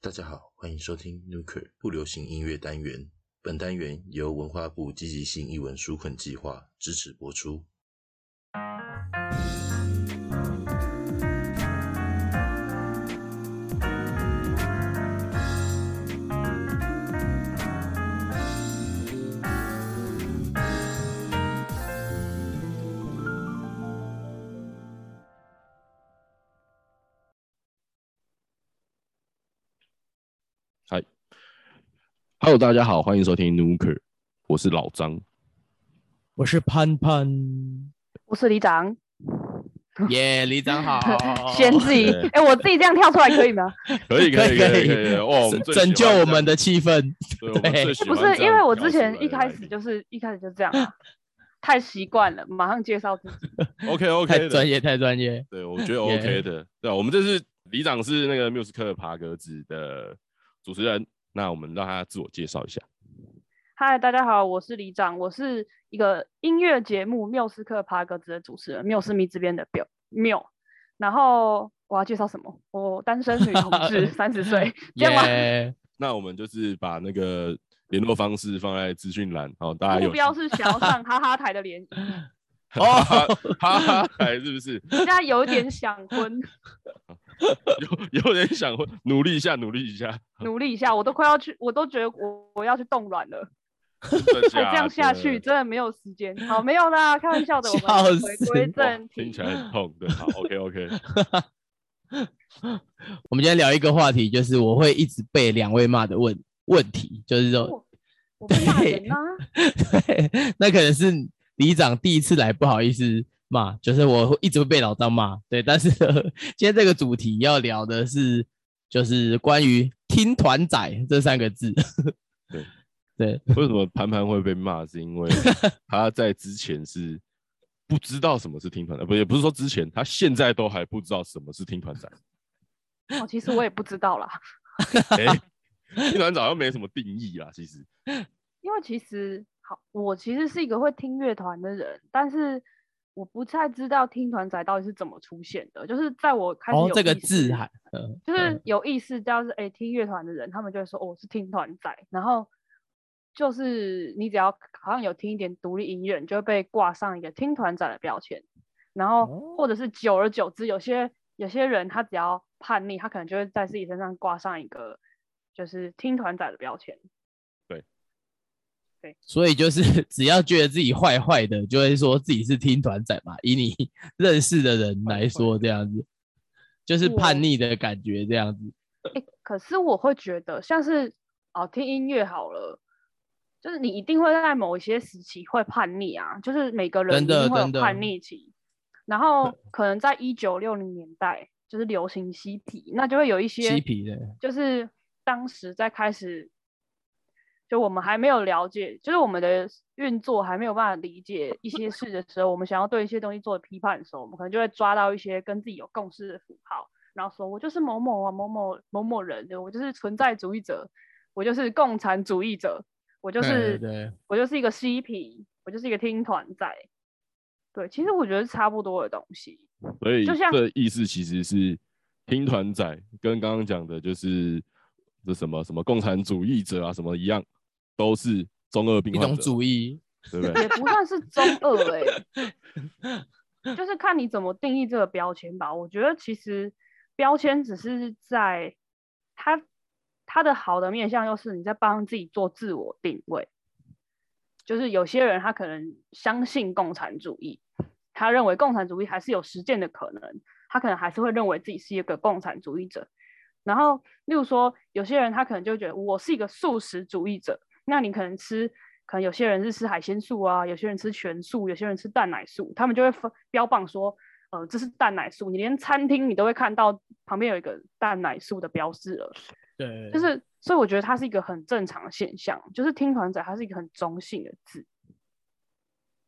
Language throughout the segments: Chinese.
大家好，欢迎收听 Nuker 不流行音乐单元。本单元由文化部积极性译文纾困计划支持播出。，Hello，大家好，欢迎收听 Nuker，我是老张。我是潘潘，我是李长，耶，李长好，先自己，哎，我自己这样跳出来可以吗？可以，可以，可以，拯救我们的气氛。对，不是，因为我之前一开始就是一开始就这样啊，太习惯了，马上介绍自己。OK OK 太专业，太专业。对，我觉得 OK 的。对啊，我们这是李长是那个缪斯克爬格子的主持人，那我们让他自我介绍一下。嗨，大家好，我是李长，我是一个音乐节目《缪斯克爬格子》的主持人，缪斯密这边的表缪。然后我要介绍什么？我单身女同志，三十岁，这样吗？耶，那我们就是把那个联络方式放在资讯栏，好，大家有目标是想要上哈哈台的联谊，哦，哈 哈，台是不是？现在有点想婚，有有点想婚努力一下，努力一下，努力一下，我都快要去，我都觉得我我要去冻卵了。真的再这样下去，真的没有时间。好，没有啦，开玩笑的。我笑们回归正题听起。来很痛。对，好，OK OK，我们今天聊一个话题，就是我会一直被两位骂的问问题，就是说，我骂人啊，对，那可能是里长第一次来，不好意思骂，就是我会一直会被老张骂。对，但是呢 今天这个主题要聊的是，就是关于听团仔这三个字。对 对，为什么盘盘会被骂？是因为 他在之前是不知道什么是听团仔，不也不是说之前，他现在都还不知道什么是听团仔。哦，其实我也不知道啦，哎、听团仔好像没什么定义啦，其实。因为其实好，我其实是一个会听乐团的人，但是我不太知道听团仔到底是怎么出现的。就是在我开始有，哦这个字还，嗯就是有意识到是哎、听乐团的人，他们就会说哦我是听团仔，然后就是你只要好像有听一点独立音乐，你就会被挂上一个听团仔的标签，然后哦或者是久而久之，有些有些人他只要叛逆，他可能就会在自己身上挂上一个就是听团仔的标签。所以就是 只要觉得自己坏坏的，就会说自己是听团仔嘛。以你认识的人来说，这样子就是叛逆的感觉，这样子。哎、可是我会觉得像是哦听音乐好了。就是你一定会在某一些时期会叛逆啊，就是每个人真一定会叛逆期，然后可能在一九六零年代就是流行嬉皮，那就会有一些嬉皮的，就是当时在开始，就我们还没有了解，就是我们的运作还没有办法理解一些事的时候，我们想要对一些东西做批判的时候，我们可能就会抓到一些跟自己有共识的符号，然后说我就是某某啊某某某某人，我就是存在主义者，我就是共产主义者，我就对是对我就是一个嬉皮，我就是一个听团仔。对，其实我觉得是差不多的东西。所以就像这意思其实是听团仔跟刚刚讲的，就是这什么什么共产主义者啊什么一样，都是中二病一种者，主义。对不对？也不算是中二哎、就是看你怎么定义这个标签吧。我觉得其实标签只是在它它的好的面向，又是你在帮自己做自我定位。就是有些人他可能相信共产主义，他认为共产主义还是有实践的可能，他可能还是会认为自己是一个共产主义者。然后，例如说，有些人他可能就觉得我是一个素食主义者，那你可能吃，可能有些人是吃海鲜素啊，有些人吃全素，有些人吃蛋奶素，他们就会分标榜说，呃，这是蛋奶素，你连餐厅你都会看到旁边有一个蛋奶素的标志了。对，就是，所以我觉得它是一个很正常的现象，就是听团仔它是一个很中性的字。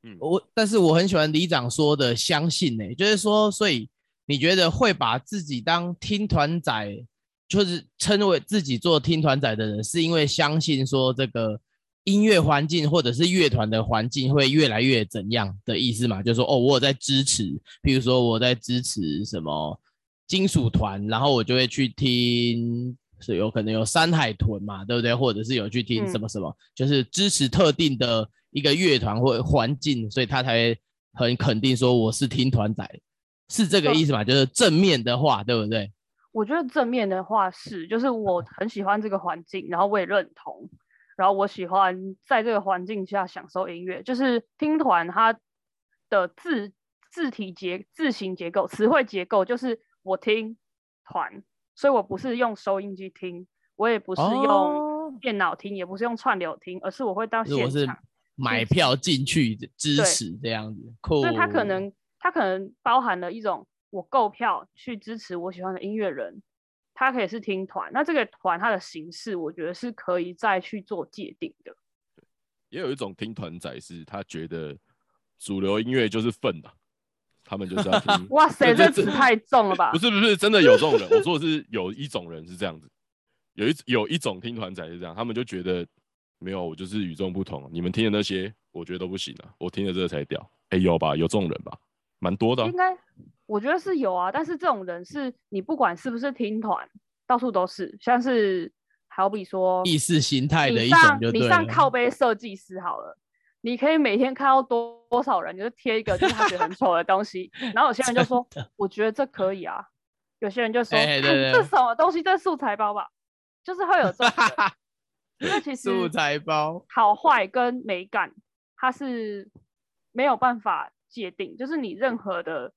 嗯，我，但是我很喜欢李长说的相信呢、就是说，所以你觉得会把自己当听团仔，就是称为自己做听团仔的人，是因为相信说这个音乐环境或者是乐团的环境会越来越怎样的意思嘛？就是说，哦，我有在支持，比如说我在支持什么金属团，然后我就会去听是有可能有山海豚嘛，对不对？或者是有去听嗯什么什么，就是支持特定的一个乐团或环境，所以他才会很肯定说我是听团仔，是这个意思嘛？就是正面的话，对不对？我觉得正面的话是，就是我很喜欢这个环境，然后我也认同，然后我喜欢在这个环境下享受音乐。就是听团它的字字体结字形结构、词汇结构，就是我听团，所以我不是用收音机听，我也不是哦用电脑听，也不是用串流听，而是我会到现场。买票进去支持这样子，酷。所以它可能它可能包含了一种我购票去支持我喜欢的音乐人，他可以是听团，那这个团它的形式，我觉得是可以再去做界定的。也有一种听团仔是他觉得主流音乐就是粪的，他们就是要听 哇塞，这词太重了吧不？是不是，真的有这种人。我说的是有一种人是这样子，有一有一种听团仔是这样，他们就觉得没有，我就是与众不同。你们听的那些，我觉得都不行啊，我听的这个才屌。哎、有吧？有这种人吧？蛮多的啊、应该我觉得是有啊，但是这种人是你不管是不是听团，到处都是，像是好比说意识形态的你一种上你就对了。上靠背设计师好了，你可以每天看到多多少人，你就是贴一个就是他觉得很丑的东西，然后有些人就说，我觉得这可以啊，有些人就说，这什么东西，这素材包吧，就是会有这种人，因为其实素材包，好坏跟美感，它是没有办法界定，就是你任何的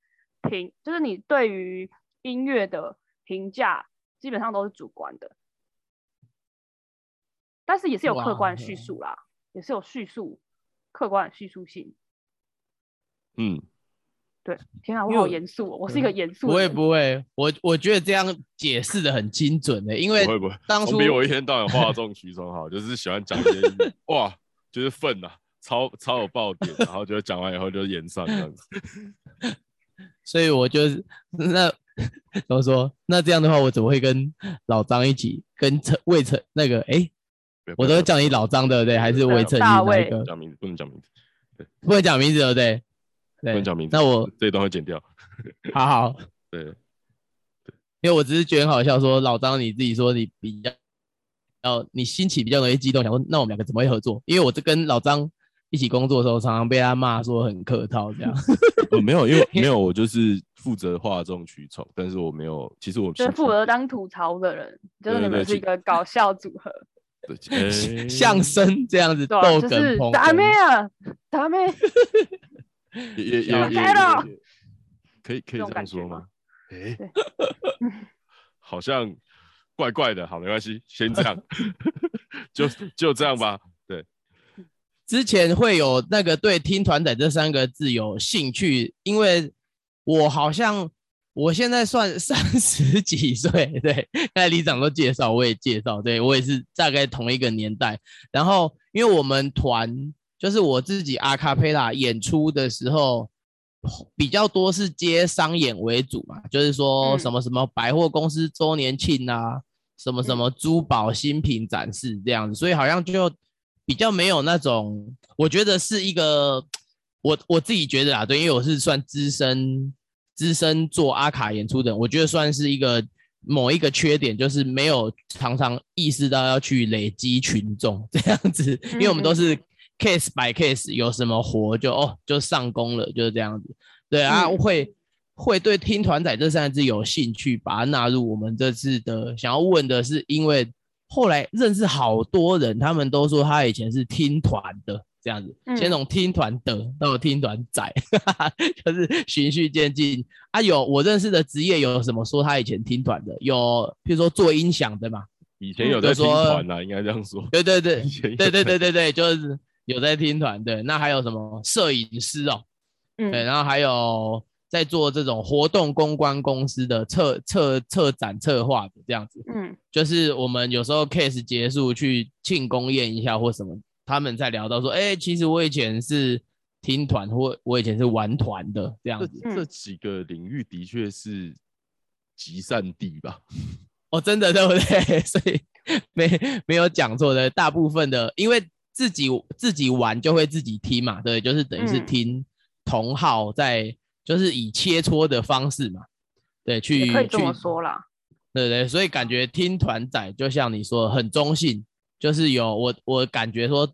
评，就是你对于音乐的评价，基本上都是主观的，但是也是有客观的叙述啦，也是有叙述客观的叙述性。嗯，对，天啊，我好严肃、哦，我是一个严肃不会的人。不会，我我觉得这样解释的很精准的，因为不会不会，当初比我一天到晚哗众取宠好，就是喜欢讲一些哇，就是愤呐、超超有爆点，然后就讲完以后就延上这样子。所以我就是那 怎么说？那这样的话，我怎么会跟老张一起跟陈魏晨那个？哎、我都会叫你老张对不对？还是魏晨大卫？讲名字不能讲名字，对不能讲名字对不对？不，能讲名字。那我这一段会剪掉。好 好，对，因为我只是觉得很好笑，说老张你自己说你比较，要你心情比较容易激动，想说那我们两个怎么会合作？因为我这跟老张一起工作的时候，常常被他骂说很客套这样。呃，没有，因为 没有，我就是负责哗众取宠，但是我没有，其实我就是负责当吐槽的人，就是你们是一个搞笑组合，相声这样子对就是打咩，啊，打咩，也也也可以可以这样说吗感觉吗？诶，好像怪怪的，好，没关系，先这样，就就这样吧。对，之前会有那个对“听团仔”这三个字有兴趣，因为我好像我现在算 三十几岁，对，刚才李长都介绍，我也介绍，对我也是大概同一个年代。然后因为我们团就是我自己阿卡贝拉演出的时候，比较多是接商演为主嘛，就是说嗯什么什么百货公司周年庆啊，什么什么珠宝新品展示这样子，所以好像就比较没有那种，我觉得是一个我我自己觉得啊，对，因为我是算资深资深做阿卡演出的人，我觉得算是一个某一个缺点，就是没有常常意识到要去累积群众这样子，因为我们都是 case by case，有什么活就哦就上工了，就是这样子。对啊，嗯会会对听团仔这三个字有兴趣，把它纳入我们这次的想要问的是，因为后来认识好多人，他们都说他以前是听团的。这样子，先嗯从听团的到听团仔，就是循序渐进啊。有我认识的职业有什么说他以前听团的？有，譬如说做音响的嘛，以前有在听团啦，应该这样说。对对对对对对对对，就是有在听团对。那还有什么摄影师哦？对，嗯，然后还有在做这种活动公关公司的策策策展策划的这样子，嗯就是我们有时候 case 结束去庆功宴一下或什么，他们在聊到说，哎、其实我以前是听团或我以前是玩团的这样这子。这几个领域的确是集散地吧？哦，真的对不对？所以没没有讲错的，大部分的因为自己自己玩就会自己听嘛，对，就是等于是嗯听同号在，就是以切磋的方式嘛，对，去可以这去么说啦。对不对？所以感觉听团仔就像你说的很中性，就是有我我感觉说，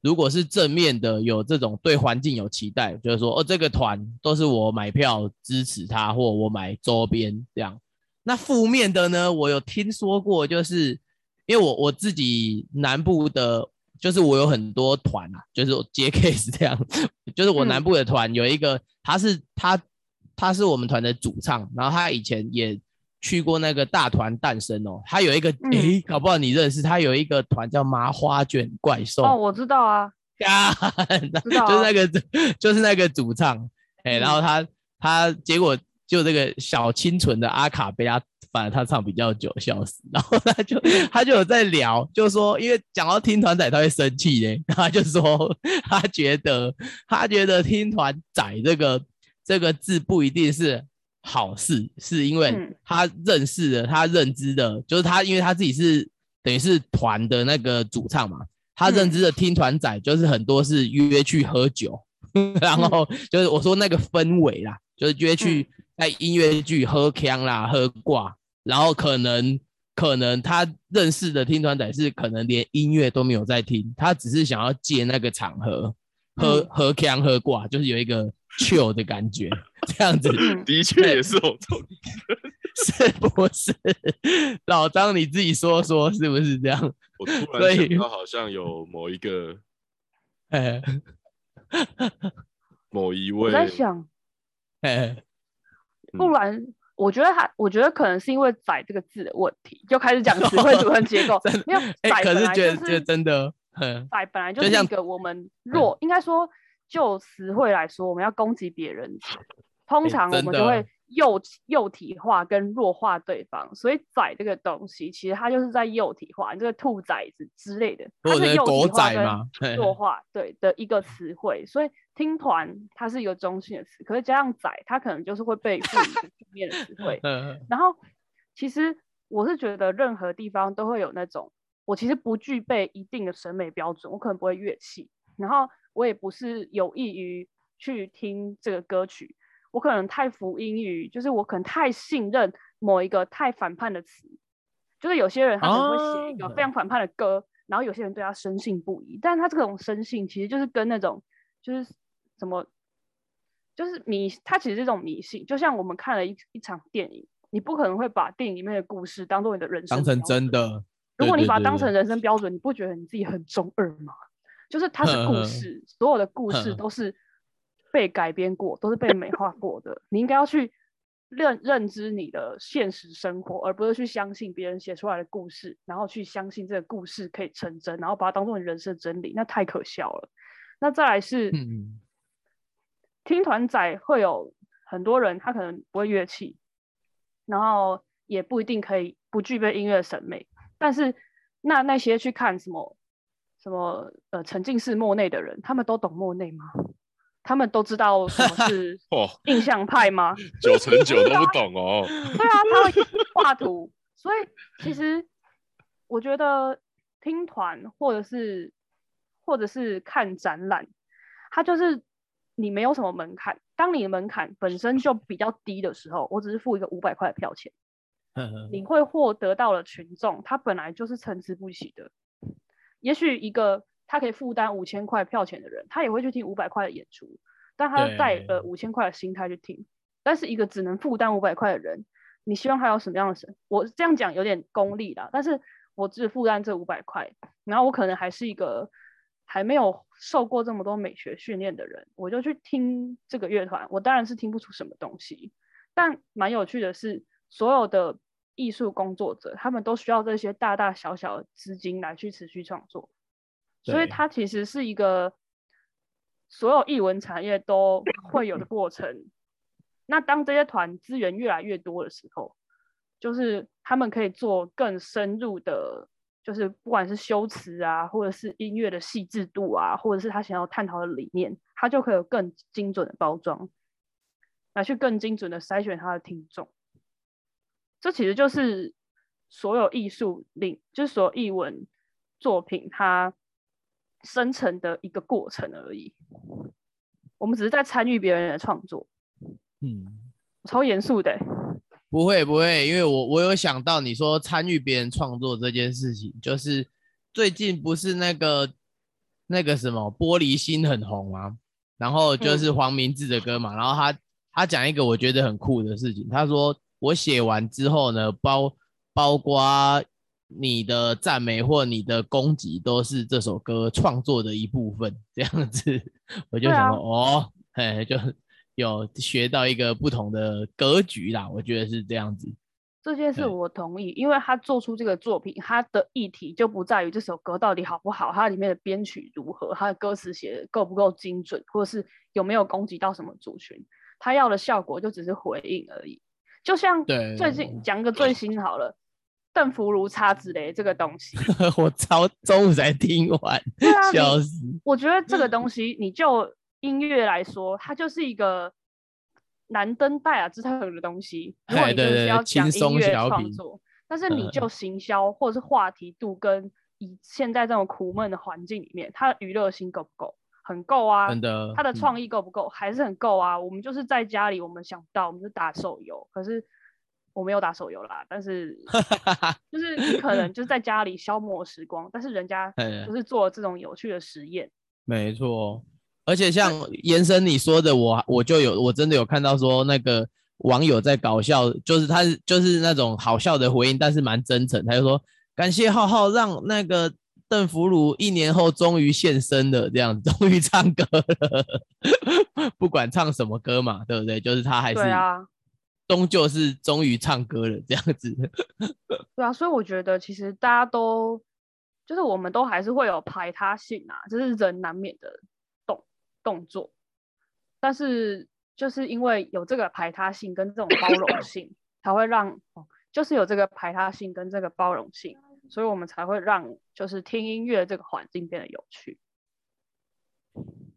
如果是正面的，有这种对环境有期待，就是说哦这个团都是我买票支持他，或我买周边这样。那负面的呢，我有听说过，就是因为我我自己南部的，就是我有很多团啊，就是我接 case 这样，就是我南部的团有一个，他是他他是我们团的主唱，然后他以前也去过那个大团诞生哦，他有一个嗯。诶，搞不好你认识，他有一个团叫麻花卷怪兽哦，我知道啊，啊，知道啊 就是那个就是那个主唱，哎、嗯。然后他他结果就这个小清纯的阿卡贝拉，反而他唱比较久，笑死。然后他就 他就有在聊，就说因为讲到听团仔他会生气嘞，他就说他觉得他觉得听团仔这个这个字不一定是好事，是因为嗯。他认识的他认知的，就是他因为他自己是等于是团的那个主唱嘛，他认知的听团仔就是很多是约去喝酒，然后就是我说那个氛围啦，就是约去在音乐剧喝腔啦、喝挂，然后可能可能他认识的听团仔是可能连音乐都没有在听，他只是想要借那个场合喝、嗯。喝腔喝挂，就是有一个 chill 的感觉，这样子。嗯，的确也是有这种，是不是？老张你自己说说是不是这样？我突所然以想到好像有某一个哎 某一我在位，想，哎，不然我觉得他，我觉得可能是因为“崽”这个字的问题，就开始讲词汇组 成结构。没有“仔”哎，可是觉得觉得真的，嗯，仔本来就就是一个我们弱，应该说就词汇来说，我们要攻击别人，通哎常我们就会幼幼体化跟弱化对方。所以“崽”这个东西，其实它就是在幼体化，你这个兔崽子之类的，它是幼狗体化跟弱化对的一个词汇，所以听团它是一个中性的词，可是加上仔，它可能就是会被赋予负 面的词汇。嗯然后其实我是觉得任何地方都会有那种，我其实不具备一定的审美标准，我可能不会乐器，然后我也不是有意于去听这个歌曲，我可能太服音于，就是我可能太信任某一个太反叛的词，就是有些人他可能会写一个非哦常反叛的歌，然后有些人对他深信不疑，但是他这种深信其实就是跟那种就是什么。就是迷，它其实是一种迷信，就像我们看了一一场电影，你不可能会把电影里面的故事当做你的人生当成真。的。如果你把它当成人生标准，你不觉得你自己很中二吗？就是它是故事，所有的故事都是被改编过，都是被美化过的。你应该要去认认知你的现实生活，而不是去相信别人写出来的故事，然后去相信这个故事可以成真，然后把它当做你人生真理，那太可笑了。那再来是，嗯，听团仔会有很多人，他可能不会乐器，然后也不一定可以不具备音乐审美，但是那那些去看什么什么呃沉浸式莫内的人，他们都懂莫内吗？他们都知道什么是 哦，印象派吗？九成九都不懂哦。对啊，他会画图，所以其实我觉得听团或者是或者是看展览，它就是你没有什么门槛。当你的门槛本身就比较低的时候，我只是付一个五百块的票钱，你会获得到了群众，他本来就是参差不齐的。也许一个他可以负担五千块票钱的人，他也会去听五百块的演出，但他带对了五千块的心态去听。但是一个只能负担五百块的人，你希望他有什么样的神？我这样讲有点功利啦，但是我只负担这五百块，然后我可能还是一个还没有受过这么多美学训练的人，我就去听这个乐团，我当然是听不出什么东西。但蛮有趣的是，所有的艺术工作者，他们都需要这些大大小小的资金来去持续创作，所以它其实是一个所有艺文产业都会有的过程。那当这些团资源越来越多的时候，就是他们可以做更深入的，就是不管是修辞啊，或者是音乐的细致度啊，或者是他想要探讨的理念，他就可以有更精准的包装，来去更精准的筛选他的听众。这其实就是所有艺术领，就是所有艺文作品它生成的一个过程而已。我们只是在参与别人的创作，嗯，超严肃的欸、不会不会，因为我我有想到你说参与别人创作这件事情，就是最近不是那个那个什么玻璃心很红吗？然后就是黄明志的歌嘛，然后他他讲一个我觉得很酷的事情，他说我写完之后呢，包包括你的赞美或你的攻击都是这首歌创作的一部分，这样子 我就想说、哦，嘿，就有学到一个不同的格局啦，我觉得是这样子。这件事我同意，因为他做出这个作品，他的议题就不在于这首歌到底好不好，它里面的编曲如何，它的歌词写的够不够精准，或者是有没有攻击到什么族群，他要的效果就只是回应而已。就像最近讲个最新好了，邓福如叉子雷这个东西，我超中午才听完，对啊，笑死。我觉得这个东西，你就音乐来说，它就是一个难登戴雅之特的东西。如果你真的是要轻讲音乐创作，但是你嗯就行销或者是话题度跟以现在这种苦闷的环境里面，它的娱乐性够不够？很够啊。真的，嗯它的创意够不够？还是很够啊。我们就是在家里，我们想不到，我们就打手游。可是我没有打手游啦，但是 就是你可能就是在家里消磨时光，但是人家 哎就是做了这种有趣的实验。没错，而且像延伸你说的，我我就有我真的有看到说那个网友在搞笑，就是他就是那种好笑的回应，但是蛮真诚。他就说感谢浩浩让那个邓福如一年后终于现身了，这样终于唱歌了，不管唱什么歌嘛，对不对？就是他还是对啊，终究是终于唱歌了这样子。对啊，所以我觉得其实大家都就是我们都还是会有排他性啊，这是人难免的动动作。但是就是因为有这个排他性跟这种包容 性，才会让哦，就是有这个排他性跟这个包容性，所以我们才会让就是听音乐这个环境变得有趣。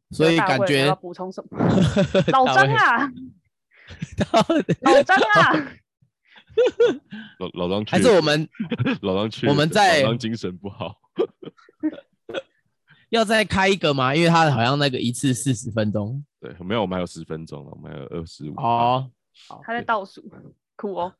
所以感觉要补充什么？老张啊，老张啊，老老张去，还是我们老张去，我们在老张精神不好。要再开一个吗？因为他好像那个一次四十分钟对，没有，我们还有十分钟了，我们还有二十五。哦。他在倒数，酷哦。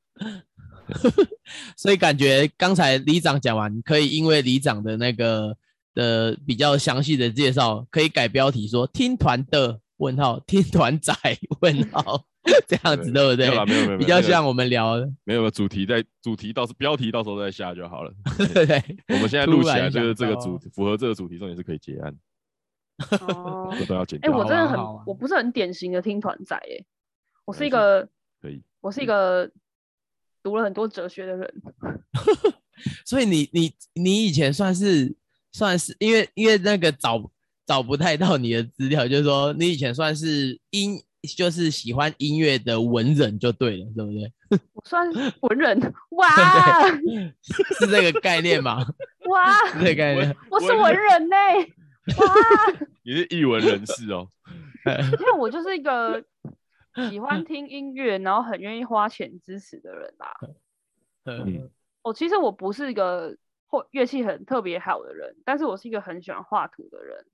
所以感觉刚才里长讲完，可以因为里长的那个的比较详细的介绍，可以改标题说“听团的问号，听团仔问号” 这样子，对不对没有啦，？没有没有，比较像我们聊的，没有主题在主题到时标题到时候再下就好了。对不对？我们现在录起来，就是这个主符合这个主题，重点是可以结案，哦，这都要剪哎、我真的很我不是很典型的听团仔哎、我是一个，可以，我是一个读了很多哲学的人。所以你你你以前算是算是因为因为那个找找不太到你的资料，就是说你以前算是音就是喜欢音乐的文人就对了，对不对？我算文人，哇是这个概念吗？哇，是这个概念。我是文人呢、哇，你是译文人士哦，因为我就是一个喜欢听音乐，然后很愿意花钱支持的人啦。嗯哦，其实我不是一个或乐器很特别好的人，但是我是一个很喜欢画图的人。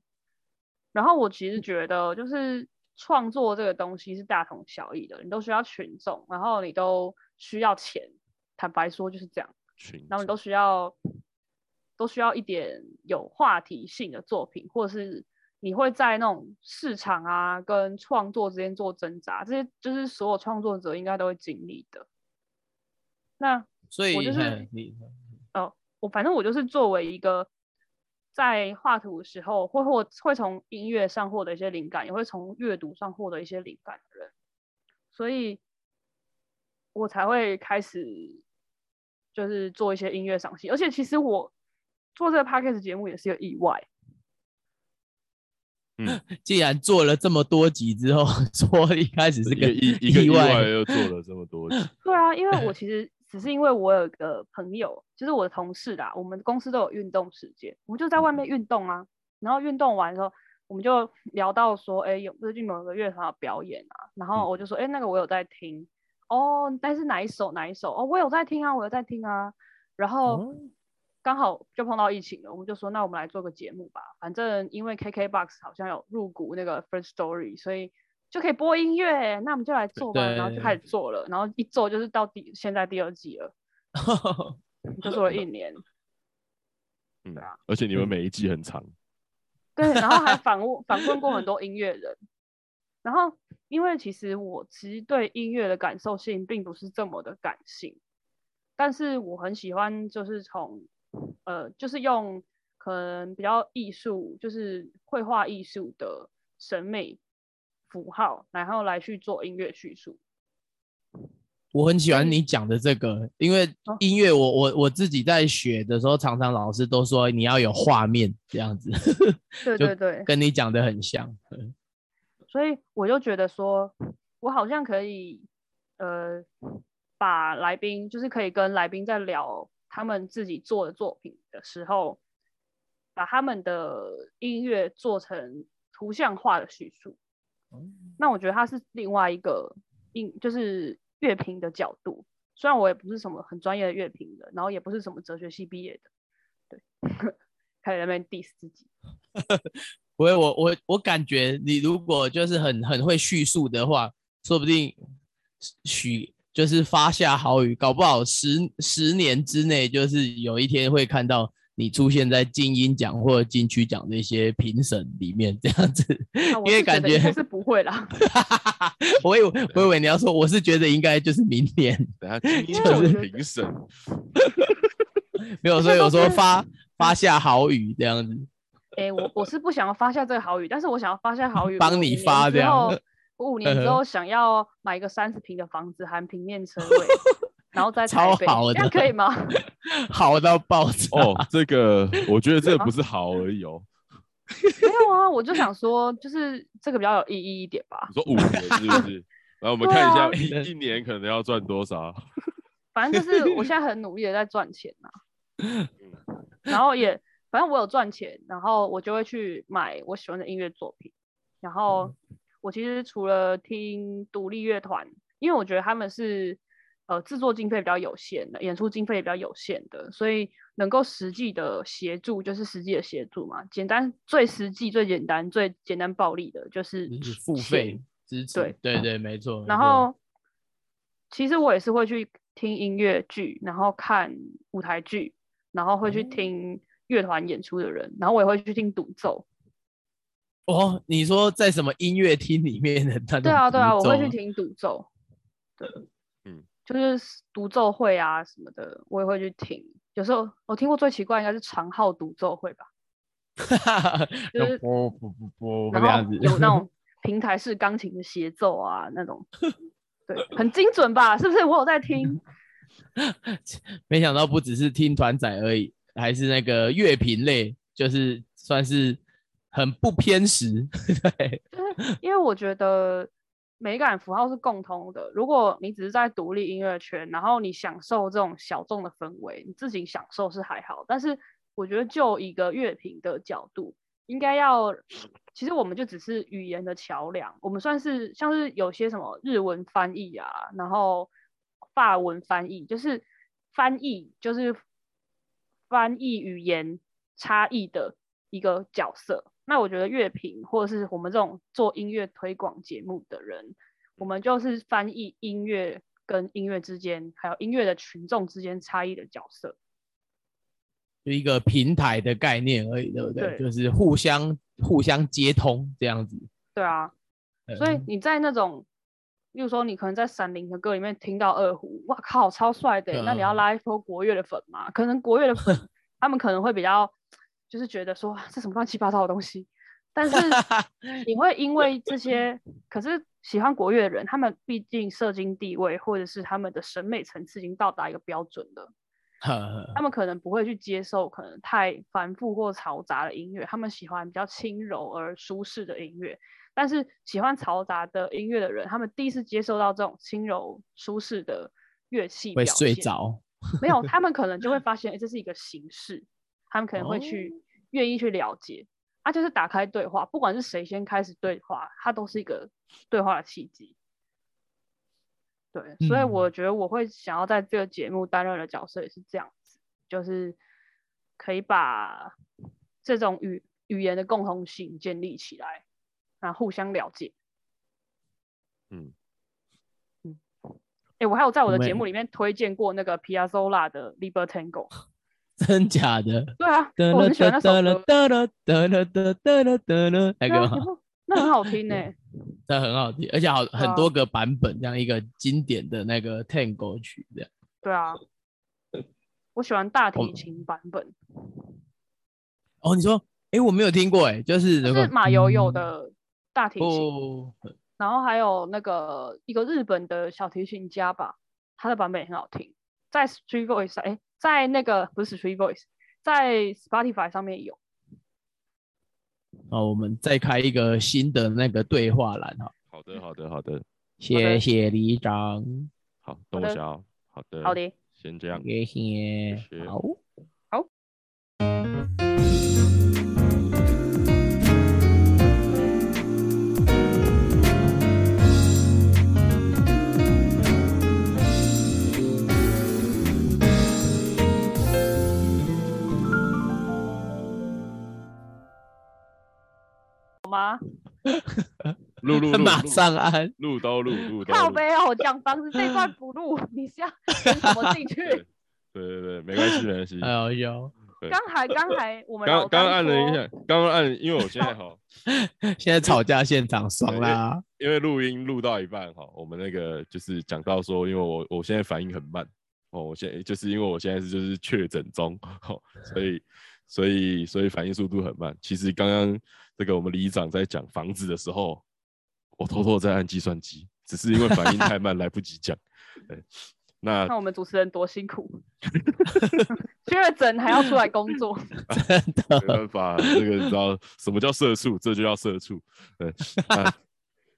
然后我其实觉得，就是创作这个东西是大同小异的，你都需要群众，然后你都需要钱。坦白说就是这样，群然后你都需要都需要一点有话题性的作品，或者是你会在那种市场啊跟创作之间做挣扎，这些就是所有创作者应该都会经历的。那所以我就是你哦我反正我就是作为一个在画图的时候会获会从音乐上获得一些灵感，也会从阅读上获得一些灵感的人，所以我才会开始就是做一些音乐赏析。而且其实我做这个 podcast 节目也是一个意外，嗯。既然做了这么多集之后，说一开始是个意一一个意外外又做了这么多集，对啊，因为我其实只是因为我有一个朋友，就是我的同事啦，我们公司都有运动时间，我们就在外面运动啊。然后运动完之后，我们就聊到说，哎，有最近某个乐团有表演啊，然后我就说，哎，那个我有在听，哦，但是哪一首哪一首？哦，我有在听啊，我有在听啊。然后哦刚好就碰到疫情了，我们就说，那我们来做个节目吧。反正因为 KKBOX 好像有入股那个 First Story，所以就可以播音乐，那我们就来做吧，然后就对开始做了，然后一做就是到第现在第二季了，就做了一年，嗯对啊，而且你们嗯每一季很长，对，然后还 访问访问过很多音乐人，然后因为其实我其实对音乐的感受性并不是这么的感性，但是我很喜欢就是从呃就是用可能比较艺术就是绘画艺术的审美符号，然后来去做音乐叙述。我很喜欢你讲的这个，因为哦音乐我我我自己在学的时候，常常老师都说你要有画面这样子，就对对对，跟你讲的很像。嗯所以我就觉得说，我好像可以，呃，把来宾就是可以跟来宾在聊他们自己做的作品的时候，把他们的音乐做成图像化的叙述。那我觉得它是另外一个音，就是乐评的角度。虽然我也不是什么很专业的乐评人，然后也不是什么哲学系毕业的，对，开始在那边 diss 自己。我我我我感觉你如果就是很很会叙述的话，说不定许就是发下好语，搞不好十十年之内，就是有一天会看到你出现在金鹰奖或者金曲奖那些评审里面这样子，啊、因为感觉是不会啦。我以为我以为你要说，我是觉得应该就是明年 等下金鹰因为奖的我觉得评审，没有，所以我说发发下好语这样子。哎、我我是不想要发下这个好语，但是我想要发下好语，帮你发这样，我五年之后想要买一个三十平的房子，含平面车位，然后在台北，超好这样的可以吗？好到爆炸！哦，这个我觉得这个不是好而已哦。没有啊，我就想说，就是这个比较有意义一点吧你。说五年是不是？然后我们看一下啊一一年可能要赚多少。反正就是我现在很努力的在赚钱呐、然后也反正我有赚钱，然后我就会去买我喜欢的音乐作品。然后我其实除了听独立乐团，因为我觉得他们是呃制作经费比较有限的，演出经费也比较有限的，所以能够实际的协助就是实际的协助嘛。简单最实际、最简单、最简单暴力的就是付费支持，对对对，没错。然后其实我也是会去听音乐剧，然后看舞台剧，然后会去哦听乐团演出的人，然后我也会去听独奏。哦，你说在什么音乐厅里面的对啊，对啊，我会去听独奏。对，嗯，就是独奏会啊什么的，我也会去听。有时候我听过最奇怪应该是长号独奏会吧，就是不不不不然后这样子，有那种 平台式钢琴的协奏啊那种，对，很精准吧？是不是？我有在听。没想到不只是听团仔而已，还是那个乐评类，就是算是很不偏食。对，因为我觉得美感符号是共通的。如果你只是在独立音乐圈，然后你享受这种小众的氛围，你自己享受是还好。但是我觉得就一个乐评的角度，应该要，其实我们就只是语言的桥梁，我们算是像是有些什么日文翻译啊，然后法文翻译，就是翻译就是翻译语言差异的一个角色。那我觉得乐评或者是我们这种做音乐推广节目的人，我们就是翻译音乐跟音乐之间，还有音乐的群众之间差异的角色。就一个平台的概念而已，对不对？对就是互相互相接通这样子。对啊，所以嗯你在那种，例如说你可能在闪灵的歌里面听到二胡，哇靠，超帅的欸，那你要嗯拉一波国乐的粉嘛？可能国乐的粉 他们可能会比较，就是觉得说这什么乱七八糟的东西，但是 你会因为这些，可是喜欢国乐的人，他们毕竟社经地位或者是他们的审美层次已经到达一个标准了，他们可能不会去接受可能太繁复或嘈杂的音乐，他们喜欢比较轻柔而舒适的音乐。但是喜欢嘈杂的音乐的人，他们第一次接受到这种轻柔舒适的乐器，会睡。着。没有，他们可能就会发现，哎、这是一个形式，他们可能会去哦愿意去了解。啊，就是打开对话，不管是谁先开始对话，它都是一个对话的契机。对，所以嗯我觉得我会想要在这个节目担任的角色也是这样子，就是可以把这种语语言的共同性建立起来，啊，互相了解。嗯嗯，哎、我还有在我的节目里面推荐过那个 Piazzolla 的 Libertango。真假的？对啊，我很喜欢那首歌。那对啊个吗？那很好听 呢、那很好听，而且好很啊。多个版本，这样一个经典的那个 Tango 曲这样。对啊，我喜欢大提琴版本，哦，你说，哎，我没有听过，哎，就是那个是马友友嗯。的大提琴，哦，然后还有那个一个日本的小提琴家吧，他的版本也很好听，在 Street Voice 上，哎，在那个不是 Street Voice，在 Spotify 上面有。哦，我们再开一个新的那个对话栏哈，好的，好的，好的，谢谢李长，好，等我想要，好的，好，的，先这样，谢谢。谢，谢。好录录录，马上按，录都录录都录，靠背哦，讲房子这段不录，你是要演什么进去？对对对，没关系，没关系。哎呦。刚才刚才我们刚刚按了一下，刚刚按，因为我现在哈，现在吵架现场爽啦，因为录音录到一半哈，我们那个就是讲到说，因为我我现在反应很慢。哦，我现在就是因为我现在是就是确诊中，哦，所以所以所以反应速度很慢。其实刚刚这个我们里长在讲房子的时候，我偷偷在按计算机，只是因为反应太慢 来不及讲。对，那看我们主持人多辛苦，确诊还要出来工作，真没的，办法，这个你知道什么叫社畜，这就叫社畜。对，那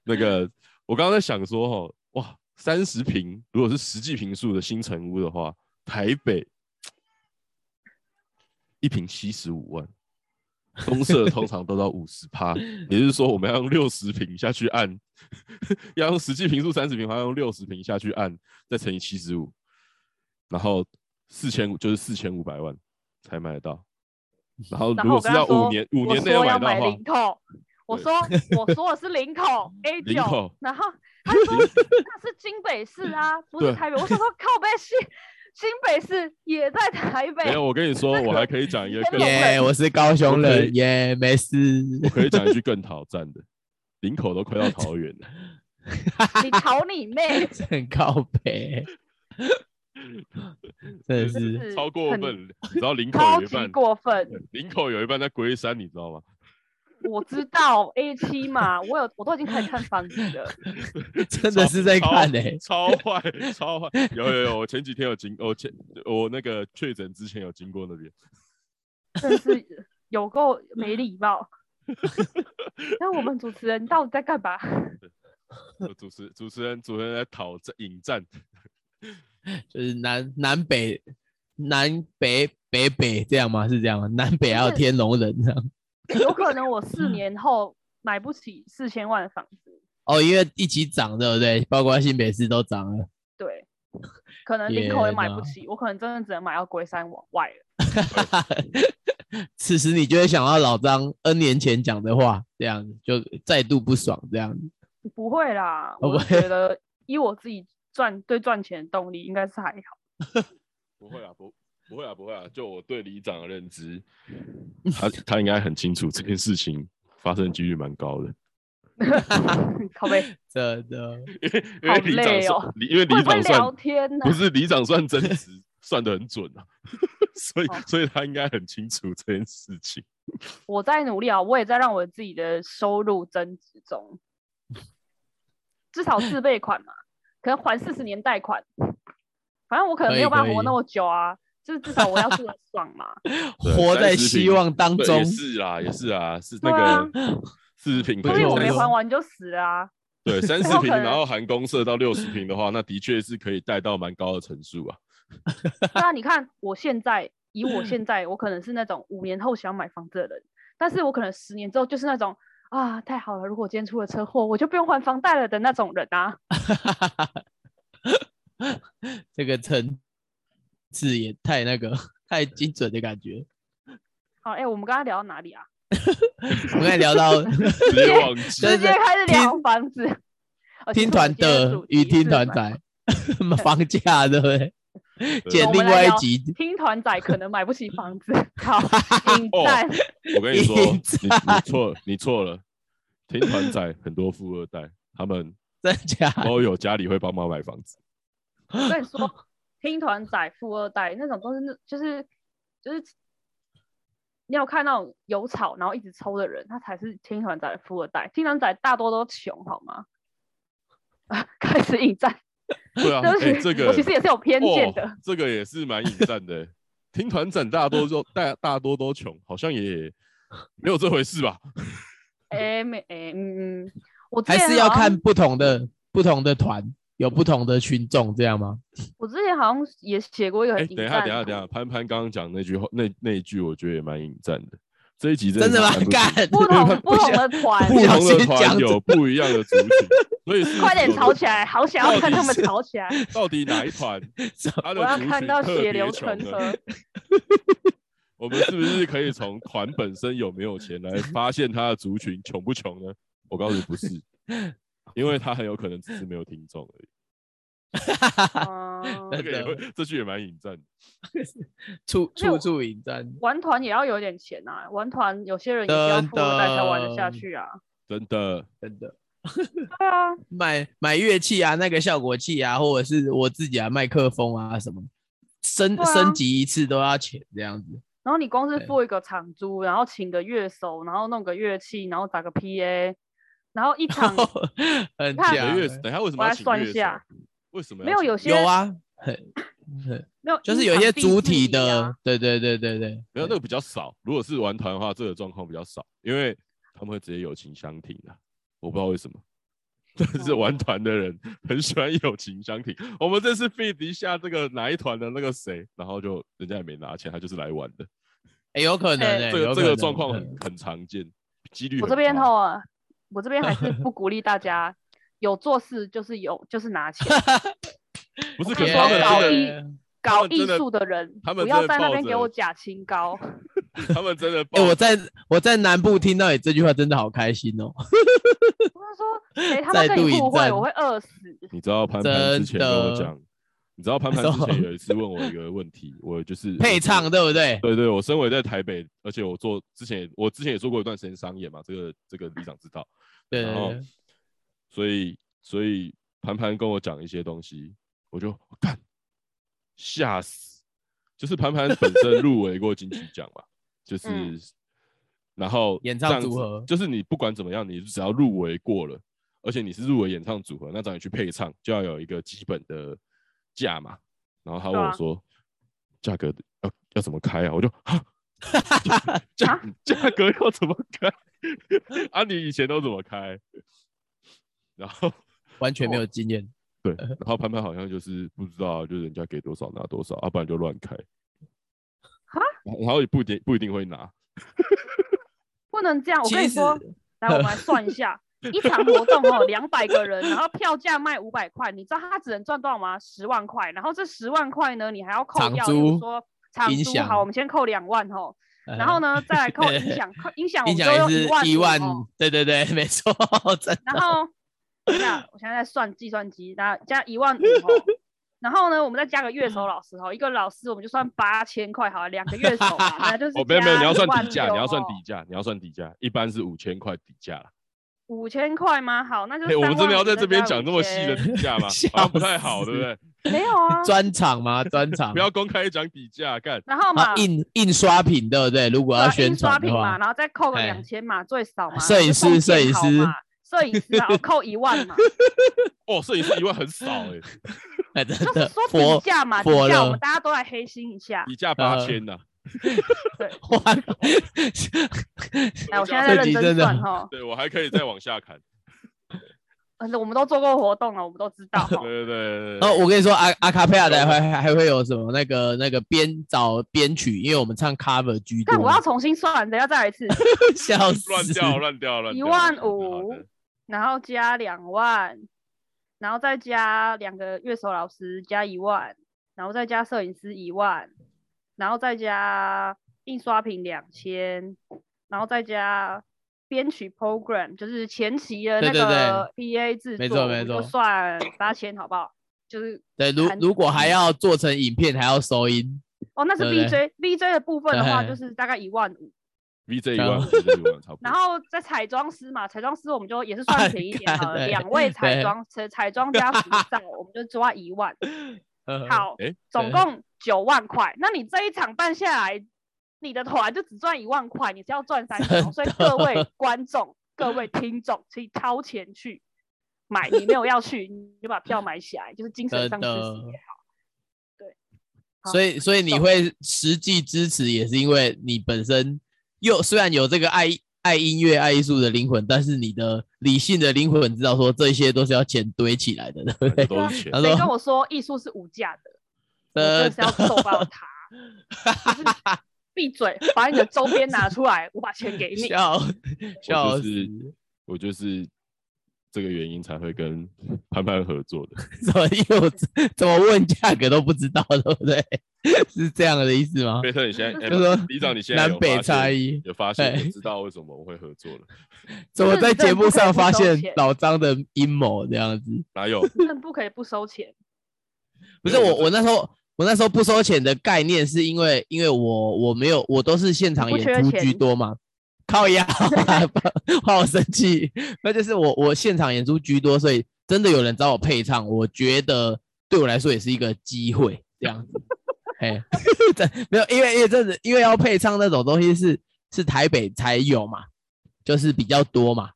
那个我刚刚在想说，哈，哇，三十平，如果是实际平数的新城屋的话，台北一平七十五万，公社通常都到五十趴，也就是说，我们要用六十平下去按，要用实际平数三十平，还要用六十平下去按，再乘以七十五，然后四千五就是四千五百万才买得到。然后如果是要五年五年内说要买买到我对说 我说的是零口 A 九，然后他说那是金北市啊，不是台北。我想说靠北新新北市也在台北没，有，我跟你说，我还可以讲一个更耶，我是高雄人，以耶，没事，我可以讲一句更讨赞的，林口都快到桃园了。你逃你妹！很靠北，真的是是超过分。你知道林口有一半，过分，林口有一半在龟山，你知道吗？我知道 A 七嘛，我有我都已经开始看房子了。真的是在看欸超诶，超坏，超坏。有有有，我前几天有经，我前我那个确诊之前有经过那边。真是有够没礼貌。那我们主持人到底在干嘛？主持主持人主持人在讨战引战，就是南南北南北北北这样吗？是这样吗？南北还有天龙人这样。有可能我四年后买不起四千万的房子，哦，因为一起涨，对不对？包括新北市都涨了。对，可能林口也买不起，我可能真的只能买到龟山往外了。此时你就会想到老张 N 年前讲的话，这样子就再度不爽，这样子。不会啦，我觉得以我自己赚对赚钱的动力，应该是还好。不会啊，不不会啊，不会啊。就我对里长的认知，他他应该很清楚这件事情发生几率蛮高的，靠背，真的，因为因为里长累算哦因为里长算聊天呢不？是里长算真值 算的很准啊，所以哦所以他应该很清楚这件事情。我在努力啊，我也在让我自己的收入增值中，至少四倍款嘛，可能还四十年贷款，反正我可能没有办法活那么久啊，就是至少我要住得爽嘛。活在希望当中也。是啦，也是啊，是那个 四十平所以我没没错30还完就死了啊。对，三十平，然后含公社到六十平的话，那的确是可以带到蛮高的层数啊。对啊，你看我现在，以我现在，我可能是那种五年后想买房子的人，但是我可能十年之后就是那种啊，太好了，如果今天出了车祸，我就不用还房贷了的那种人啊。这个层次也太那个 太精准的感觉。好，哎、我们刚刚聊到哪里啊？我们刚才聊到，直接忘记直接开始聊房子。听团的与听团仔 房价，对不对？剪另外一集，听团仔可能买不起房子，好，引哦。我跟你说，你你错你错了，听团仔很多富二代，他们真假？都有家里会帮忙买房子。我跟你说，听团仔、富二代那种都是那，就是就是，你有看那种有草然后一直抽的人，他才是听团仔的富二代。听团仔大多都穷，好吗？啊，开始引战，对啊，这个我其实也是有偏见哦的。这个也是蛮引战的。听团长大多都大大多都穷，好像也没有这回事吧？哎、没哎、嗯嗯，我还是要看不同的不同的团，有不同的群众，这样吗？我之前好像也写过一个等一下，等一下，等一下，潘潘刚刚讲那句话，那那一句我觉得也蛮引战的。这一集真的吗是看？不干不同不同的团，不同的 团有不一样的族群，所以是 快点吵起来，好想要看他们吵起来。到底哪一团我要看到血流成？河。我们是不是可以从团本身有没有钱来发现他的族群穷不穷呢？我告诉你不是，因为他很有可能只是没有听众而已。嗯 这个也真的会，这句也蛮引战的。处处处引战，玩团也要有点钱啊，玩团有些人也是要富二代才玩得下去啊。真的，真的对啊，买买乐器啊，那个效果器啊，或者是我自己啊，麦克风啊什么，升啊升级一次都要钱这样子。然后你光是付一个场租，然后请个乐手，然后弄个乐器，然后打个 PA，然后一场很看强乐等一下为什么要算一下？为什么没有有些有啊，没有，就是有一些主体的啊，对对对对对，没有那个比较少。如果是玩团的话，这个状况比较少，因为他们会直接友情相挺的。我不知道为什么，但是玩团的人很喜欢友情相挺。我们这次 feed 一下这个哪一团的那个谁，然后就人家也没拿钱，他就是来玩的。哎，有可能这个这个状况很嗯很常见，几率我这边很高吼啊，我这边还是不鼓励大家 有做事就是有就是拿钱，不是，我可是跟你说搞艺搞艺术的人，他们不要在那边给我假清高。他们真的我在我在南部听到你这句话，真的好开心哦。我就说，谁他妈再度引跟你互惠，我会饿死。你知道潘潘之前跟我真的讲，你知道潘潘之前有一次问我一个问题，我就是 配唱对不对？对对，我身为在台北，而且我做之前我之前也做过一段时间商演嘛，这个这个李长知道，对然后所以所以潘潘跟我讲一些东西，我就干吓死，就是潘潘本身入围过金曲奖嘛，就 是、嗯。然后演唱组合就是你不管怎么样，你只要入围过了，而且你是入围演唱组合，那找你去配唱就要有一个基本的价嘛。然后他问我说，价格要要怎么开啊？我就哈 价啊价格要怎么开？啊，你以前都怎么开？然后完全没有经验。对，然后潘潘好像就是不知道啊，就人家给多少拿多少，要、不然就乱开。哈，然后也不一定不一定会拿。不能这样，我跟你说，来，我们来算一下，一场活动哦，两百个人，然后票价卖五百块，你知道他只能赚多少吗？十万块，然后这十万块呢，你还要扣场掉，比如租说场租，好，我们先扣两万哦，然后呢，再来扣音响，扣音响我们就音响也是一万哦，对对对，没错，真的。然后，等一下，我现在在算计算机，然后加一万五哦。然后呢，我们再加个乐手老师哦，一个老师我们就算八千块好了，两个乐手嘛，那就是哦，没有没有，你要算底价，你要算哦底价，你要算底价，一般是五千块底价啦。五千块吗？好，那就嘿，我们真的要在这边讲讲这么细的底价 吗？笑好像不太好，对不对？没有啊？专场吗？专场不要公开讲底价，干。然后嘛啊，，印印刷品对不对？如果要宣印刷品嘛，传的话，然后再扣个哎两千嘛，最少嘛。摄影师摄影师摄影师扣一万嘛，哦，摄影师一万很少哎，哎，真就是的说底价嘛，底价我们大家都来黑心一下。底价八呃千呐。对，哇！哎，我现在在认真算哈，对我还可以再往下砍。反正我们都做过活动了，我们都知道哈。对对对然后。我跟你说，阿阿卡贝拉的还还还会有什么那个那个编找编曲，因为我们唱 cover 居多。但我要重新算，等下再来一次，笑死，乱掉乱掉乱掉。一万五，然后加两万，然后再加两个乐手老师加一万，然后再加摄影师一万，然后再加印刷品两千，然后再加编曲 program，就是前期的那个 PA 制作，没错没错算八千好不好？就是对，如如果还要做成影片，还要收音，哦，那是对不 VJ VJ 的部分的话，就是大概一万五。VJ 一万五一万五差不多。然后在彩妆师嘛，彩妆师我们就也是啊算便宜一点好了，两位彩对妆彩彩妆加服照，我们就抓一万。好，哎，总共九万块。那你这一场办下来，你的团就只赚一万块，你是要赚三千哦。所以各位观众、各位听众，可以掏钱去买。你没有要去，你就把票买起来，就是精神上支持也好。对，所以所以你会实际支持，也是因为你本身又虽然有这个爱爱音乐、爱艺术的灵魂，但是你的理性的灵魂知道说这些都是要钱堆起来的，对不对？都是钱他。谁说跟我说艺术是无价的？我真的呃是要揍爆他！就是闭嘴，把你的周边拿出来，我把钱给你。笑我笑死，就是我就是这个原因才会跟潘潘合作的。怎么因为我怎么问价格都不知道，对不对？是这样的意思吗？贝特，你现在，哎就说李长，你现在南北差异有发现，知道为什么我会合作了。怎么在节目上发现 老张的阴谋这样子？哪有？真的不可以不收钱。不是我，我那时候我那时候不收钱的概念，是因为因为我我没有我都是现场演出居多嘛，靠压，怕我生气，那就是我我现场演出居多，所以真的有人找我配唱，我觉得对我来说也是一个机会，这样子。哎，这没有，因为因为这是因为要配唱那种东西是是台北才有嘛，就是比较多嘛，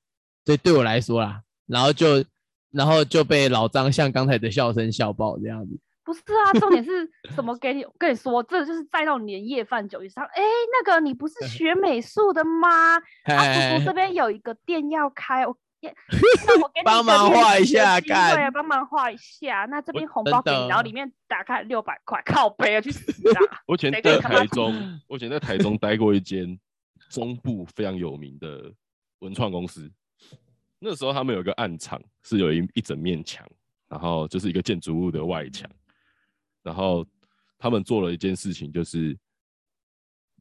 所以对我来说啦，然后就然后就被老张像刚才的笑声笑爆这样子。不是啊，重点是什么？给你，我跟你说，这就是在那种年夜饭酒席上。哎，那个你不是学美术的吗？啊，叔叔这边有一个店要开，我也那我给你帮一个练忙画一下干帮忙画一下。那这边红包给你，然后的里面打开六百块，靠背啊，去死啊！我以前在台中，我以前在台中待过一间中部非常有名的文创公司。那时候他们有一个暗场，是有一一整面墙，然后就是一个建筑物的外墙。然后他们做了一件事情，就是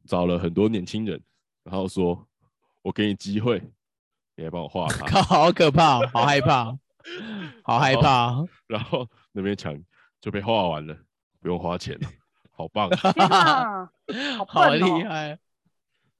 找了很多年轻人，然后说：“我给你机会，你来帮我画 好可怕、哦，好害怕哦，好害怕哦。”然后那边墙就被画完了，不用花钱了，好棒！好好厉！害！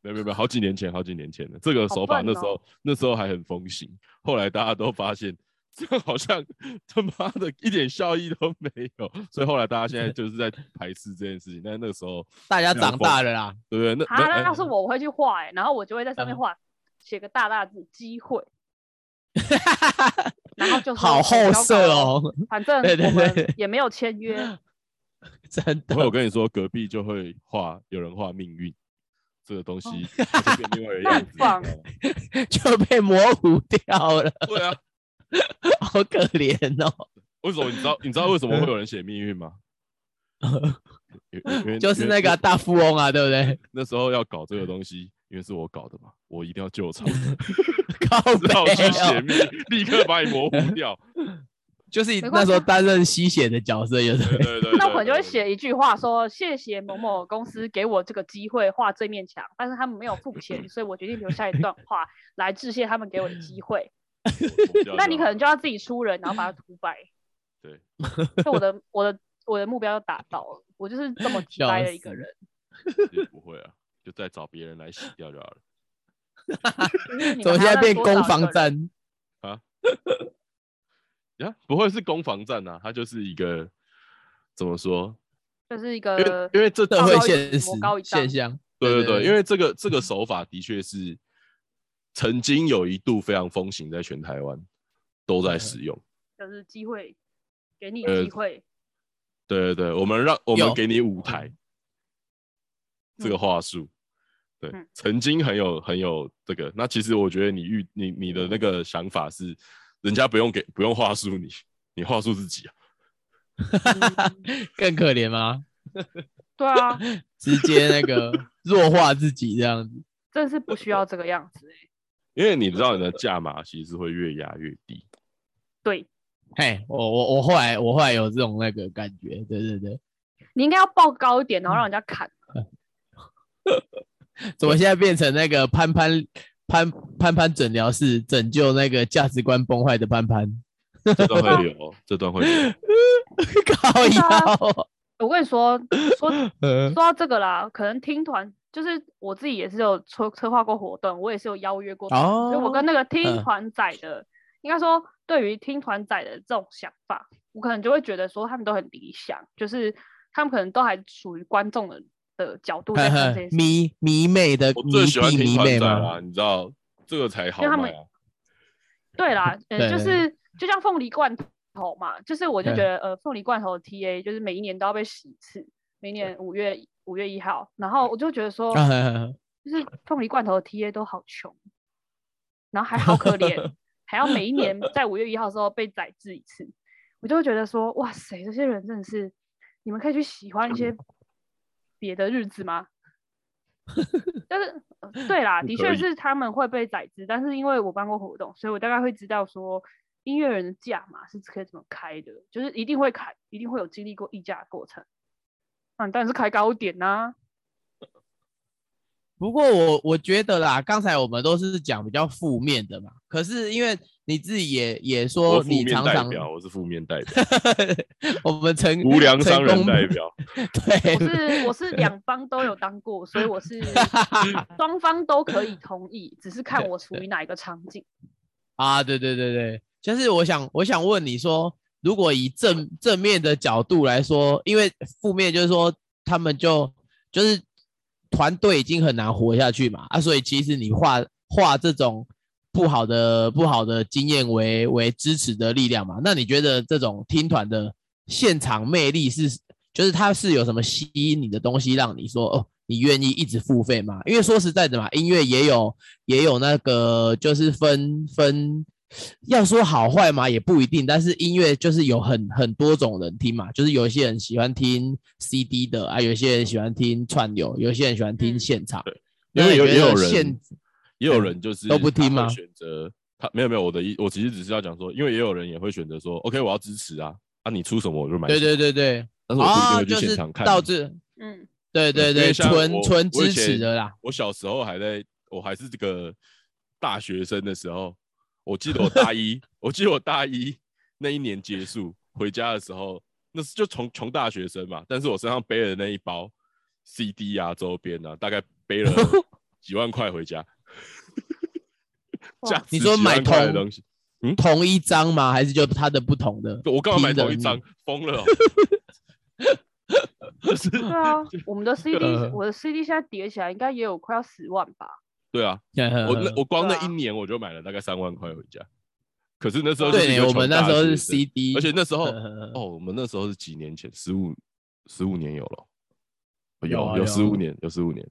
没有没有没有，好几年前，好几年前了。这个手法那时候、哦那时候还很风行，后来大家都发现这好像他妈的一点效益都没有，所以后来大家现在就是在排斥这件事情。但是那个时候，大家长大了啦，对不对？那啊，那那要是我，我会去画哎，然后我就会在上面嗯画，写个大大字“机会 ”，然后就说好厚色，哦，反正 对对我们对也没有签约，真的，我的。跟你说，隔壁就会画，有人画命运这个东西，它就变另外一个样就被模糊掉了，对啊，好可怜哦。为什么你知道？你知道为什么会有人写命运吗？因为 就是那个大富翁啊，对不对？那时候要搞这个东西，因为是我搞的嘛，我一定要救场，靠只好北去写哦，命，立刻把你模糊掉。就是那时候担任吸血的角色，有的对对对，那我可能就会写一句话说：“谢谢某某公司给我这个机会画这面墙，但是他们没有付钱，所以我决定留下一段话来致谢他们给我的机会。对 那你可能就要自己出人，然后把它 涂白。对，就我的我的我的目标就达到了，我就是这么直笑白的一个人。也不会啊，就再找别人来洗掉就好了。怎么现在变攻？防战？呀，不会是攻防战啊，它就是一个怎么说？就是一因为个因为这社会现实现象，对对对，对因为这个这个手法的确是曾经有一度非常风行，在全台湾都在使用。就是机会，给你呃机会。对对对，我们让我们有给你舞台，这个话术，对嗯，曾经很有很有这个。那其实我觉得你遇你你的那个想法是，人家不用给不用话术你，你话术自己啊。嗯更可怜吗？对啊，直接那个弱化自己这样子。真是不需要这个样子、欸。因为你知道你的价码其实是会越压越低。对嘿，我我我后来我后来有这种那个感觉，对对对。你应该要报高一点，然后让人家砍。怎么现在变成那个潘潘潘潘潘诊疗室拯救那个价值观崩坏的潘潘，这段会留，这段会留。靠腰哦，我跟你说说呃 说到这个啦，可能听团就是我自己也是有策策划过活动，我也是有邀约过哦，所以我跟那个听嗯团仔的，应该说对于听团仔的这种想法，我可能就会觉得说他们都很理想，就是他们可能都还属于观众的的角度在看这些。迷迷妹的我迷最喜欢听弟迷妹团仔吗？啦，你知道这个才好。对啦，呃，对就是就像凤梨罐头嘛，就是我就觉得呃，凤梨罐头的 TA 就是每一年都要被洗一次，每年五月五月一号，然后我就觉得说，啊就是凤梨罐头的 TA 都好穷，然后还好可怜，还要每一年在五月一号的时候被宰制一次，我就会觉得说，哇塞，这些人真的是，你们可以去喜欢一些别的日子吗？但是、呃对啦，的确是他们会被宰制，但是因为我办过活动，所以我大概会知道说音乐人的价码是可以怎么开的，就是一定会开，一定会有经历过议价的过程。当然是开高一点呐、不过我我觉得啦，刚才我们都是讲比较负面的嘛，可是因为你自己也也说你常常，我是负面代表，我们成无良商人代表。对，我是我是两方都有当过，所以我是 双方都可以同意，只是看我处于哪一个场景。啊，对对对对，就是我想我想问你说，如果以正正面的角度来说，因为负面就是说他们就就是团队已经很难活下去嘛，啊，所以其实你画画这种不好的不好的经验为为支持的力量嘛，那你觉得这种听团的现场魅力是，就是它是有什么吸引你的东西，让你说哦，你愿意一直付费吗？因为说实在的嘛，音乐也有也有那个就是分分，要说好坏嘛也不一定，但是音乐就是有很很多种人听嘛，就是有一些人喜欢听 CD 的啊，有些人喜欢听串流，有些人喜欢听嗯现场，因为有也有人也有人就是都不听吗选择他没有没有，我的意我其实只是要讲说，因为也有人也会选择说，OK，我要支持啊，啊你出什么我就买什对么。对对对，但是我不一定啊，会就是去现场看。导致，嗯，对对对，纯纯支持的啦，我小时候还在，我还是这个大学生的时候，我记得我大一，我记得我大一那一年结束回家的时候，那是就穷穷大学生嘛，但是我身上背了那一包 CD 啊周边啊，大概背了 几万块回家。你说买同东西，嗯同一张吗？还是就它的不同的？我干嘛买同一张？疯了、哦！就是对啊，我们的 CD，呃我的 CD 现在叠起来应该也有快要十万吧。对啊，我那我光那一年我就买了大概三万块回家。可是那时候是对我们那时候是 CD，而且那时候呃哦，我们那时候是几年前，十五十五年有了，有有啊有十五年，有十五年，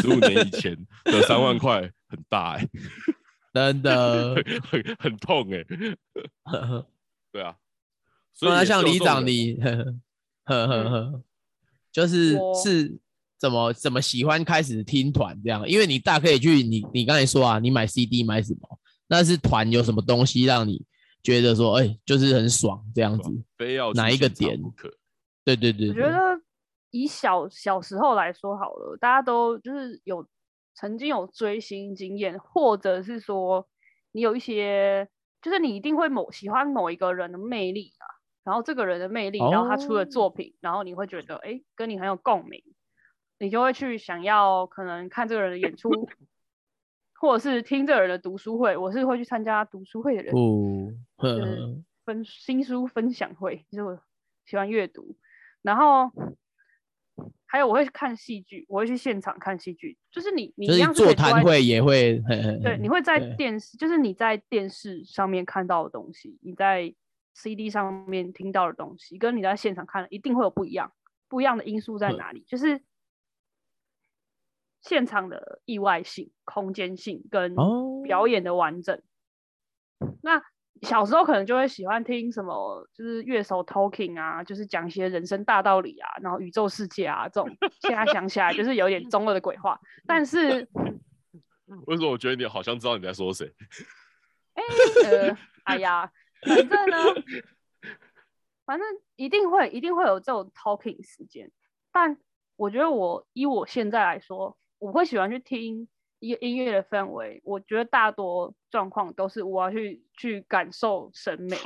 十五年以前的三万块很大哎、真的。很很痛哎、对啊，所以那也是有像李长你，呵呵呵呵，就是是怎么怎么喜欢开始听团这样？因为你大可以去你你刚才说啊，你买 CD 买什么？那是团有什么东西让你觉得说，哎、就是很爽这样子？非要哪一个点不可？对对对对，我觉得以小小时候来说好了，大家都就是有曾经有追星经验，或者是说你有一些，就是你一定会某喜欢某一个人的魅力啊，然后这个人的魅力，然后他出的哦作品，然后你会觉得哎、诶跟你很有共鸣，你就会去想要可能看这个人的演出，或者是听这个人的读书会。我是会去参加读书会的人，不，呵就是分新书分享会，就是我喜欢阅读，然后还有我会看戏剧，我会去现场看戏剧，就是你你就是一样是座谈会也会，对，你会在电视，就是你在电视上面看到的东西，你在 CD 上面听到的东西，跟你在现场看的一定会有不一样，不一样的因素在嗯哪里？就是现场的意外性、空间性跟哦表演的完整。那小时候可能就会喜欢听什么，就是乐手 talking 啊，就是讲一些人生大道理啊，然后宇宙世界啊这种。现在想起来就是有点中二的鬼话，但是 为什么我觉得你好像知道你在说谁？呃，哎呀，反正呢，反正一定会一定会有这种 talking 时间，但我觉得我以我现在来说，我会喜欢去听一个音乐的氛围，我觉得大多状况都是我要去去感受审美，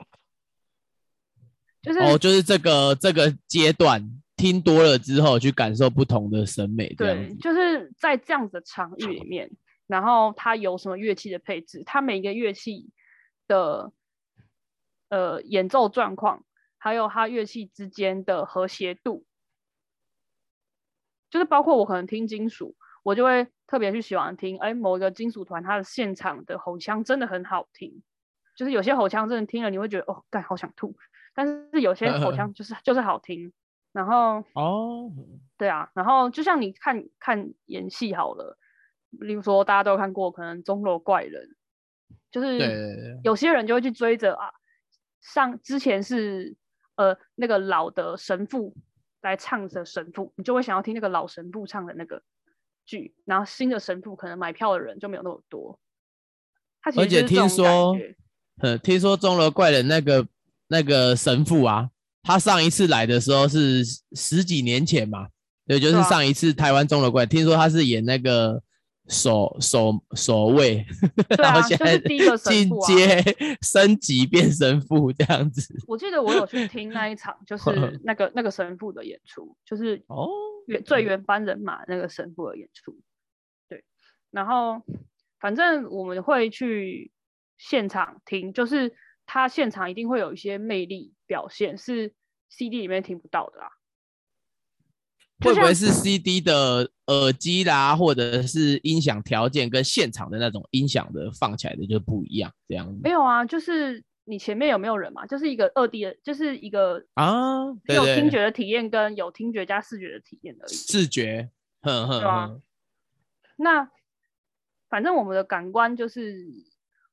就是哦，就是这个这个阶段听多了之后，去感受不同的审美，对，就是在这样子的场域里面，然后它有什么乐器的配置，它每一个乐器的呃演奏状况，还有它乐器之间的和谐度，就是包括我可能听金属，我就会特别去喜欢听，哎，某一个金属团它的现场的吼腔真的很好听，就是有些吼腔真的听了你会觉得哦，干好想吐，但是有些吼腔 就是就是好听，然后哦，对啊，然后就像你看看演戏好了，例如说大家都有看过，可能《钟楼怪人》，就是，有些人就会去追着啊，上之前是呃那个老的神父来唱的神父，你就会想要听那个老神父唱的那个剧，然后新的神父可能买票的人就没有那么多。他而且听说听说钟楼怪人那个那个神父啊，他上一次来的时候是十十几年前嘛，对，就是上一次台湾钟楼怪，听说他是演那个守守守卫，对 然后现在进阶升级变神父这样子。我记得我有去听那一场，就 是那个那个神父的演出，就是哦，原最原班人马那个神父的演出，对，然后反正我们会去现场听，就是他现场一定会有一些魅力表现，是 CD 里面听不到的啊。就像会不会是 CD 的耳机啦，或者是音响条件跟现场的那种音响的放起来的就不一样这样子没有啊？就是你前面有没有人嘛？就是一个二 D 的，就是一个啊？只有听觉的体验跟有听觉加视觉的体验而已。视觉，哼哼对啊，那反正我们的感官就是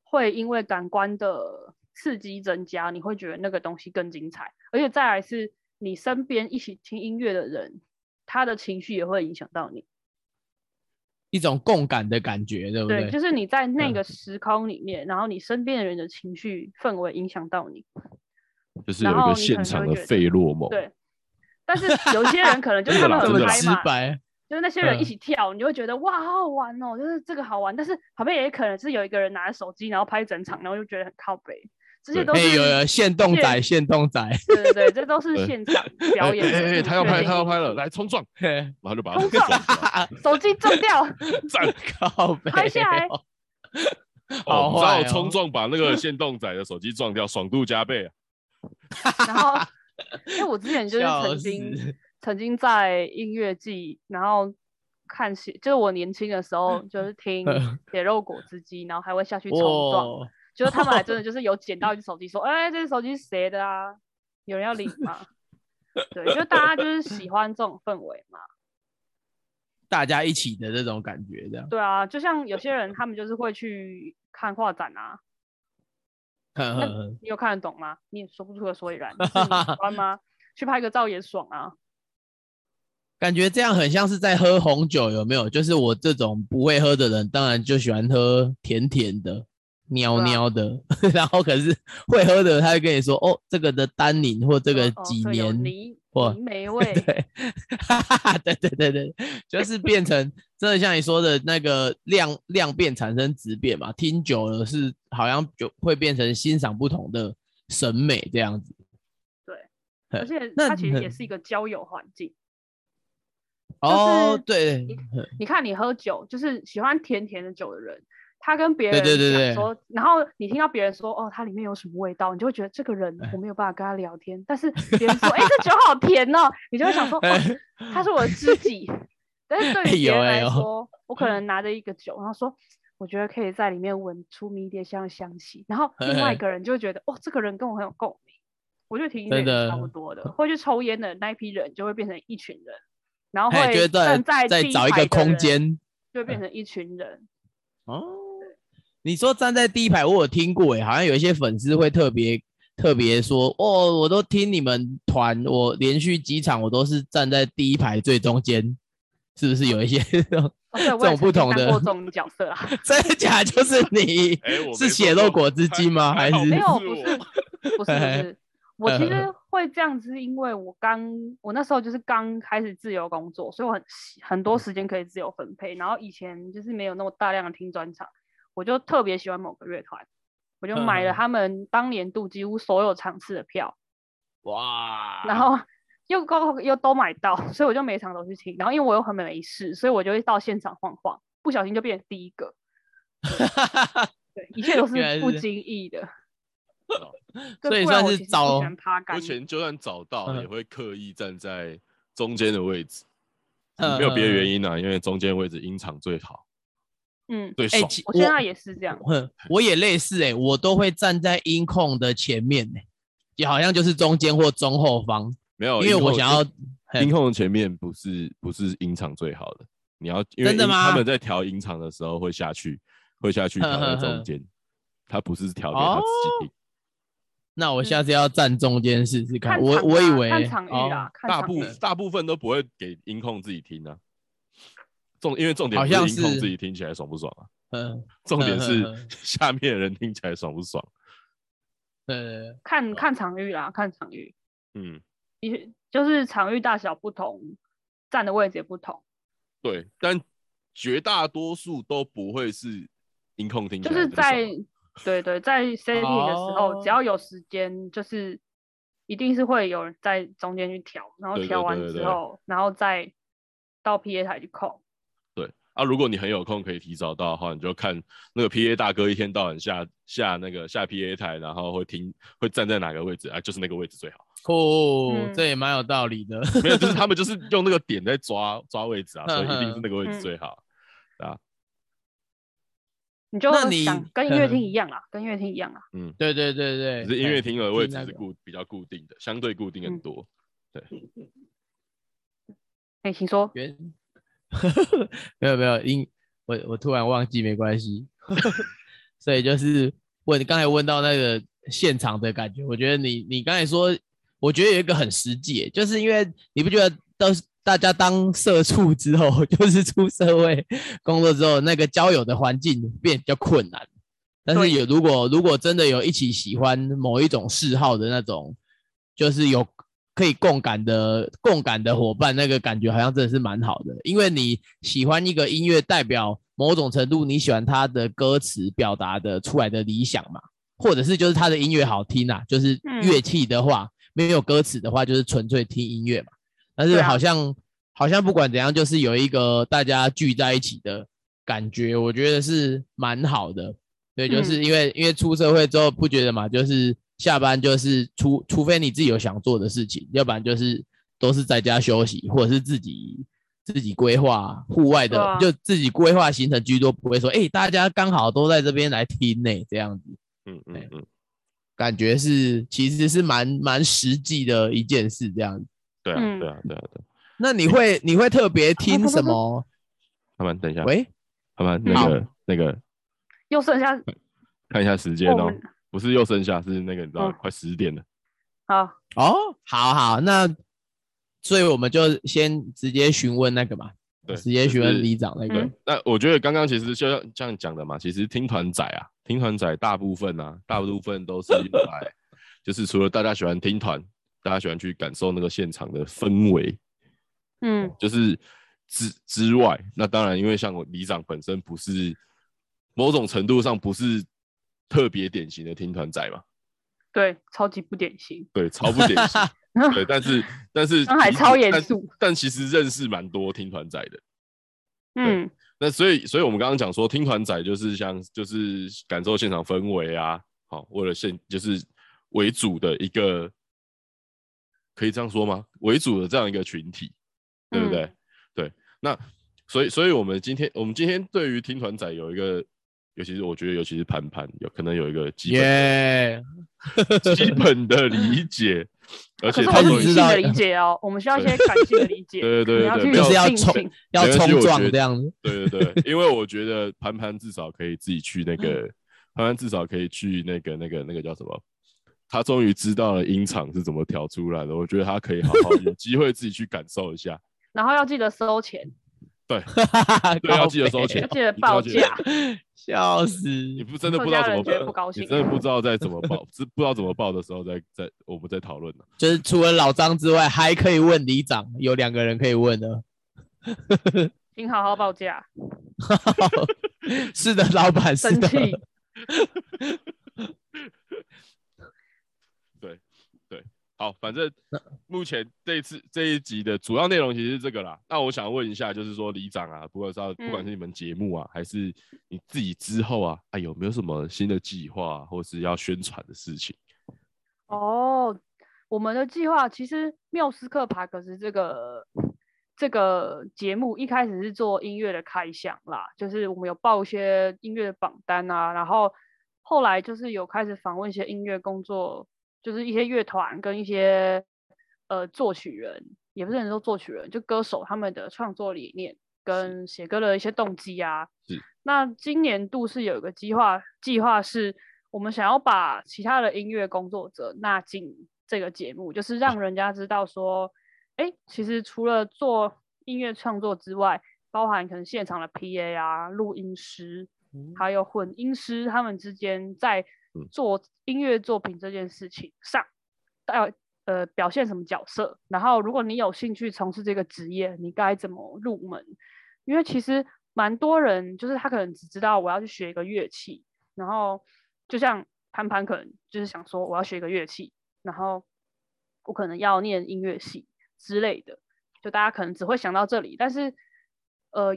会因为感官的刺激增加，你会觉得那个东西更精彩，而且再来是你身边一起听音乐的人，他的情绪也会影响到你。一种共感的感觉，对不对，对？就是你在那嗯个时空里面，然后你身边的人的情绪氛围影响到你。就是有一个现场的费洛蒙。对，但是有些人可能就是 他们很嗨嘛，白，就是那些人一嗯起跳，你就会觉得哇，好好玩哦，就是这个好玩。但是旁边也可能是有一个人拿着手机，然后拍整场，然后就觉得很靠北。这些都是有有现动仔，现现动仔，对对对，这都是对现场哎表演的哎哎，他要拍，他要拍了，来冲撞，嘿然后就把他手机 撞掉，站。靠背拍下来哦，哦，好坏你知道冲哦撞把那个线动仔的手机撞掉，爽度加倍啊！然后因为我之前就是曾经曾经在音乐季，然后看血，就是我年轻的时候就是听血肉果汁机，然后还会下去冲撞。哇，就是他们还真的 就是有捡到一只手机，说：“哎、这只手机是谁的啊？有人要领吗？”对，就大家就是喜欢这种氛围嘛。大家一起的这种感觉，这样，对啊，就像有些人他们就是会去看画展啊，你有看得懂吗？你也说不出个所以然，你喜欢吗？去拍个照也爽啊。感觉这样很像是在喝红酒，有没有？就是我这种不会喝的人，当然就喜欢喝甜甜的、尿对啊尿的，然后可是会喝的，他会跟你说，哦，这个的单宁或这个哦几年，泥或泥霉 味，对，哈哈哈，对对对对，就是变成真的像你说的那个量量变产生质变嘛，听久了是好像就会变成欣赏不同的审美这样子。对 而且那它其实也是一个交友环境。哦，是对你，你看，你喝酒，就是喜欢甜甜的酒的人，他跟别对人对对对讲说，然后你听到别人说，哦，它里面有什么味道，你就会觉得这个人哎我没有办法跟他聊天。但是 别人说，哎、这酒好甜哦，你就会想说，哦，他是我的知己。但是对于别人来说，我可能拿着一个酒，然后说，我觉得可以在里面闻出迷迭香的香气，然后另外一个人就会觉得，哦，这个人跟我很有共鸣。我觉得听音乐真的也是差不多的，会去抽烟的那一批人就会变成一群人，然后会再站在再找一个空间。就会变成一群人。哦，你说站在第一排，我有听过诶，好像有一些粉丝会特别特别说，哦，我都听你们团，我连续几场我都是站在第一排最中间，是不是有一些这种哦，对，我这种不同的这种角色啊，真的假的？就是你是血肉果汁机吗？还是不是，不是，不是，我其嗯实会这样子，是因为我刚我那时候就是刚开始自由工作，所以我很很多时间可以自由分配。然后以前就是没有那么大量的听专场，我就特别喜欢某个乐团，我就买了嗯他们当年度几乎所有场次的票，哇，然后又刚又都买到，所以我就每场都去听。然后因为我又很没事，所以我就会到现场晃晃，不小心就变成第一个。对，一切都是不经意的。所以算是找喜欢趴杆目。前就算找到，嗯也会刻意站在中间的位置，嗯没有别的原因。因啊，因为中间位置音场最好，嗯，哎、最爽。其我现在也是这样。哼，我也类似哎、我都会站在音控的前面哎、也好像就是中间或中后方，没有，因为我想要音控的前面不是不是音场最好的，你要因为真的吗他们在调音场的时候会下去，会下去调在中间，他不是调给他自己听。那我下次要站中间试试看。我看啊我以为大部大部分都不会给音控自己听啊。重因为重点好像不是音控自己听起来爽不爽啊，嗯重点是 下面的人听起来爽不爽。呃看看场域啦，看场域，嗯，也就是场域大小不同，站的位置也不同，对，但绝大多数都不会是音控听起就是在对对，在 setting 的时候，哦。只要有时间，就是一定是会有人在中间去调，然后调完之后，然后再到 PA 台去控。对啊，如果你很有空可以提早到的话，你就看那个 PA 大哥一天到晚下下那个下 PA 台，然后会听会站在哪个位置啊，就是那个位置最好。哦，嗯这也蛮有道理的。没有，就是 他们就是用那个点在抓抓位置啊，所以一定是那个位置嗯最好。啊，你就那你想跟音乐厅嗯一样啊，跟音乐厅一样啊。嗯，对对对对，只是音乐嘿厅的位置是固比较固定的，相对固定很嗯对。哎，请说。原 没有没有，因我我突然忘记，没关系。所以就是问刚才问到那个现场的感觉，我觉得你你刚才说，我觉得有一个很实际，就是因为你不觉得都是大家当社畜之后，就是出社会工作之后，那个交友的环境变比较困难。但是有如果如果真的有一起喜欢某一种嗜好的那种，就是有可以共感的共感的伙伴，那个感觉好像真的是蛮好的。因为你喜欢一个音乐，代表某种程度你喜欢他的歌词表达的出来的理想嘛，或者是就是他的音乐好听啊，就是嗯乐器的话、没有歌词的话，就是纯粹听音乐嘛。但是好像、好像不管怎样，就是有一个大家聚在一起的感觉，我觉得是蛮好的。对，就是因为、因为出社会之后不觉得嘛，就是下班就是除除非你自己有想做的事情，要不然就是都是在家休息，或者是自己自己规划户外的，啊就自己规划行程居多，不会说哎、大家刚好都在这边来听呢、这样子，嗯嗯对嗯，感觉是其实是蛮蛮实际的一件事这样子。对啊嗯对啊对啊对啊。那你会你会特别听什么？他们等一下，喂，他们那个那个又剩下看一下时间哦不是又剩下是那个你知道嗯。快十点了。好，哦，好好，那所以我们就先直接询问那个嘛，对直接询问就是里长那个。嗯。那我觉得刚刚其实就像这样讲的嘛，其实听团仔啊，听团仔大部分啊，大部分都是用来，就是除了大家喜欢听团，大家喜欢去感受那个现场的氛围，嗯。就是之之外，那当然因为像我里长本身不是某种程度上不是特别典型的听团仔嘛，对，超级不典型。对，超不典型，对，但是但是刚才其实但超严肃但其实认识蛮多听团仔的。嗯那所以，所以我们刚刚讲说，听团仔就是像就是感受现场氛围啊，好，为了现就是为主的一个，可以这样说吗？为主的这样一个群体，对不对？嗯对，那所以，所以我们今天，我们今天对于听团仔有一个，尤其是我觉得，尤其是盘盘，有可能有一个基本的、耶，基本的理解，而且他是知道的理解哦，我们需要一些感性的理解。对对对就是要冲要冲撞这样子。对对对，因为我觉得盘盘至少可以自己去那个，盘盘至少可以去那个那个那个叫什么？他终于知道了音场是怎么调出来的，我觉得他可以好好有机会自己去感受一下。然后要记得收钱。对 对，要记得收钱，记得报价，笑死！你不真的不知道怎么报，你真的不知道在怎么报，是不知道怎么报的时候再再我们再讨论了。就是除了老张之外，还可以问里长，有两个人可以问的。请好好报价，是的，老板是的。生气。好，反正目前这一次这一集的主要内容其实是这个啦。那我想问一下，就是说李长啊，不管是不管是你们节目啊，还是你自己之后啊，啊有没有什么新的计划、啊、或是要宣传的事情？哦，我们的计划其实缪斯克帕克斯这个这个节目一开始是做音乐的开箱啦，就是我们有报一些音乐的榜单啊，然后后来就是有开始访问一些音乐工作，就是一些乐团跟一些呃作曲人，也不是很说作曲人，就歌手他们的创作理念跟写歌的一些动机啊。是。那今年度是有一个计划，计划是我们想要把其他的音乐工作者纳进这个节目，就是让人家知道说，哎，其实除了做音乐创作之外，包含可能现场的 PA 啊、录音师，还有混音师，他们之间在嗯做音乐作品这件事情上，要呃表现什么角色。然后，如果你有兴趣从事这个职业，你该怎么入门？因为其实蛮多人就是他可能只知道我要去学一个乐器，然后就像潘潘可能就是想说我要学一个乐器，然后我可能要念音乐系之类的，就大家可能只会想到这里，但是呃，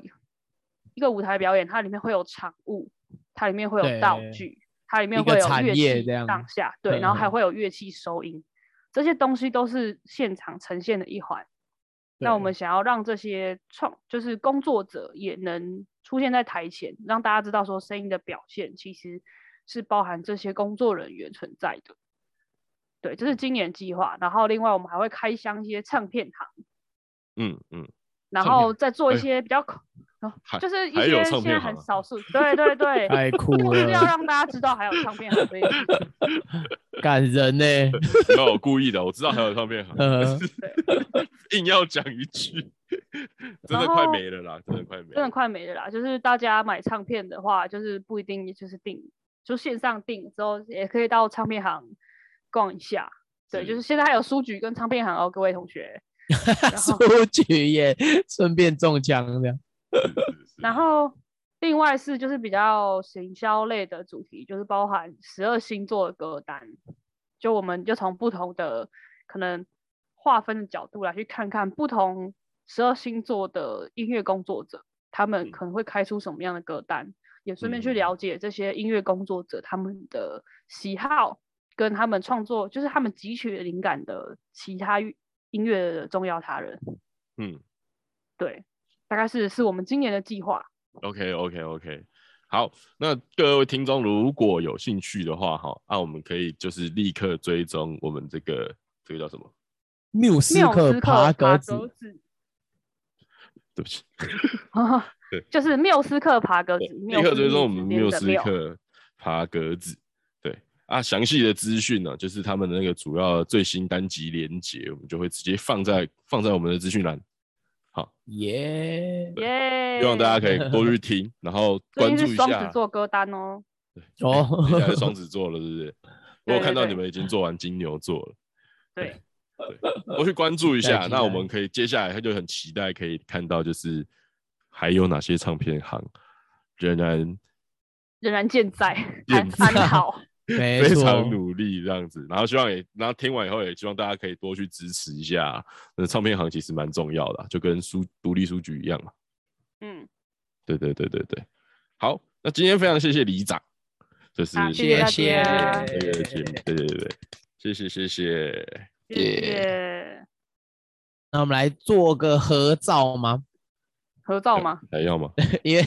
一个舞台表演它里面会有场务，它里面会有道具，它里面会有乐器上下，对，然后还嗯会有乐器收音，这些东西都是现场呈现的一环。那我们想要让这些创就是工作者也能出现在台前，让大家知道说声音的表现其实是包含这些工作人员存在的。对，这是今年计划。然后另外我们还会开箱一些唱片行，嗯嗯，然后再做一哎些比较就是一些现在很少数，对对对，太酷就是要，让大家知道还有唱片行。感人呢。没有我故意的，我知道还有唱片行，呃，硬要讲一句，真的快没了啦，真的快没真的。快没了啦。就是大家买唱片的话，就是不一定就是订，就线上订之后，也可以到唱片行逛一下。对，就是现在还有书局跟唱片行哦，各位同学。书局也顺便中枪这样。然后另外是就是比较行销类的主题，就是包含十二星座的歌单，就我们就从不同的可能划分的角度来去看看不同十二星座的音乐工作者，他们嗯。可能会开出什么样的歌单，也顺便去嗯了解这些音乐工作者他们的喜好跟他们创作，就是他们汲取灵感的其他乐音乐的重要他人。嗯对，大概是是我们今年的计划。，OK OK OK，好，那各位听众如果有兴趣的话，哈，那我们可以就是立刻追踪我们这个这个叫什么？缪斯克爬爬格子，对不起，对就是缪斯克爬格子，立刻追踪我们缪斯克爬格子。对啊，详细的资讯呢，就是他们的那个主要最新单集连接，我们就会直接放在放在我们的资讯栏。好，耶！耶！希望大家可以多去听，然后 关注一下双下子。座歌单哦。哦，双子座了，是不是？我有看到你们已经做完金牛座了，对，我去关注一下。那我们可以接下来他就很期待可以看到，就是还有哪些唱片行仍然仍然健在，安健在安好。没非常，努力这样子，然后希望也，然后听完以后也希望大家可以多去支持一下。那唱片行其实蛮重要的啊，就跟书独立书局一样嘛。嗯，对对对对对，好，那今天非常谢谢李长，就是好，谢谢大谢家，这个节目，对对对对，谢谢谢谢。谢谢。那我们来做个合照吗？合照吗？还要吗？因为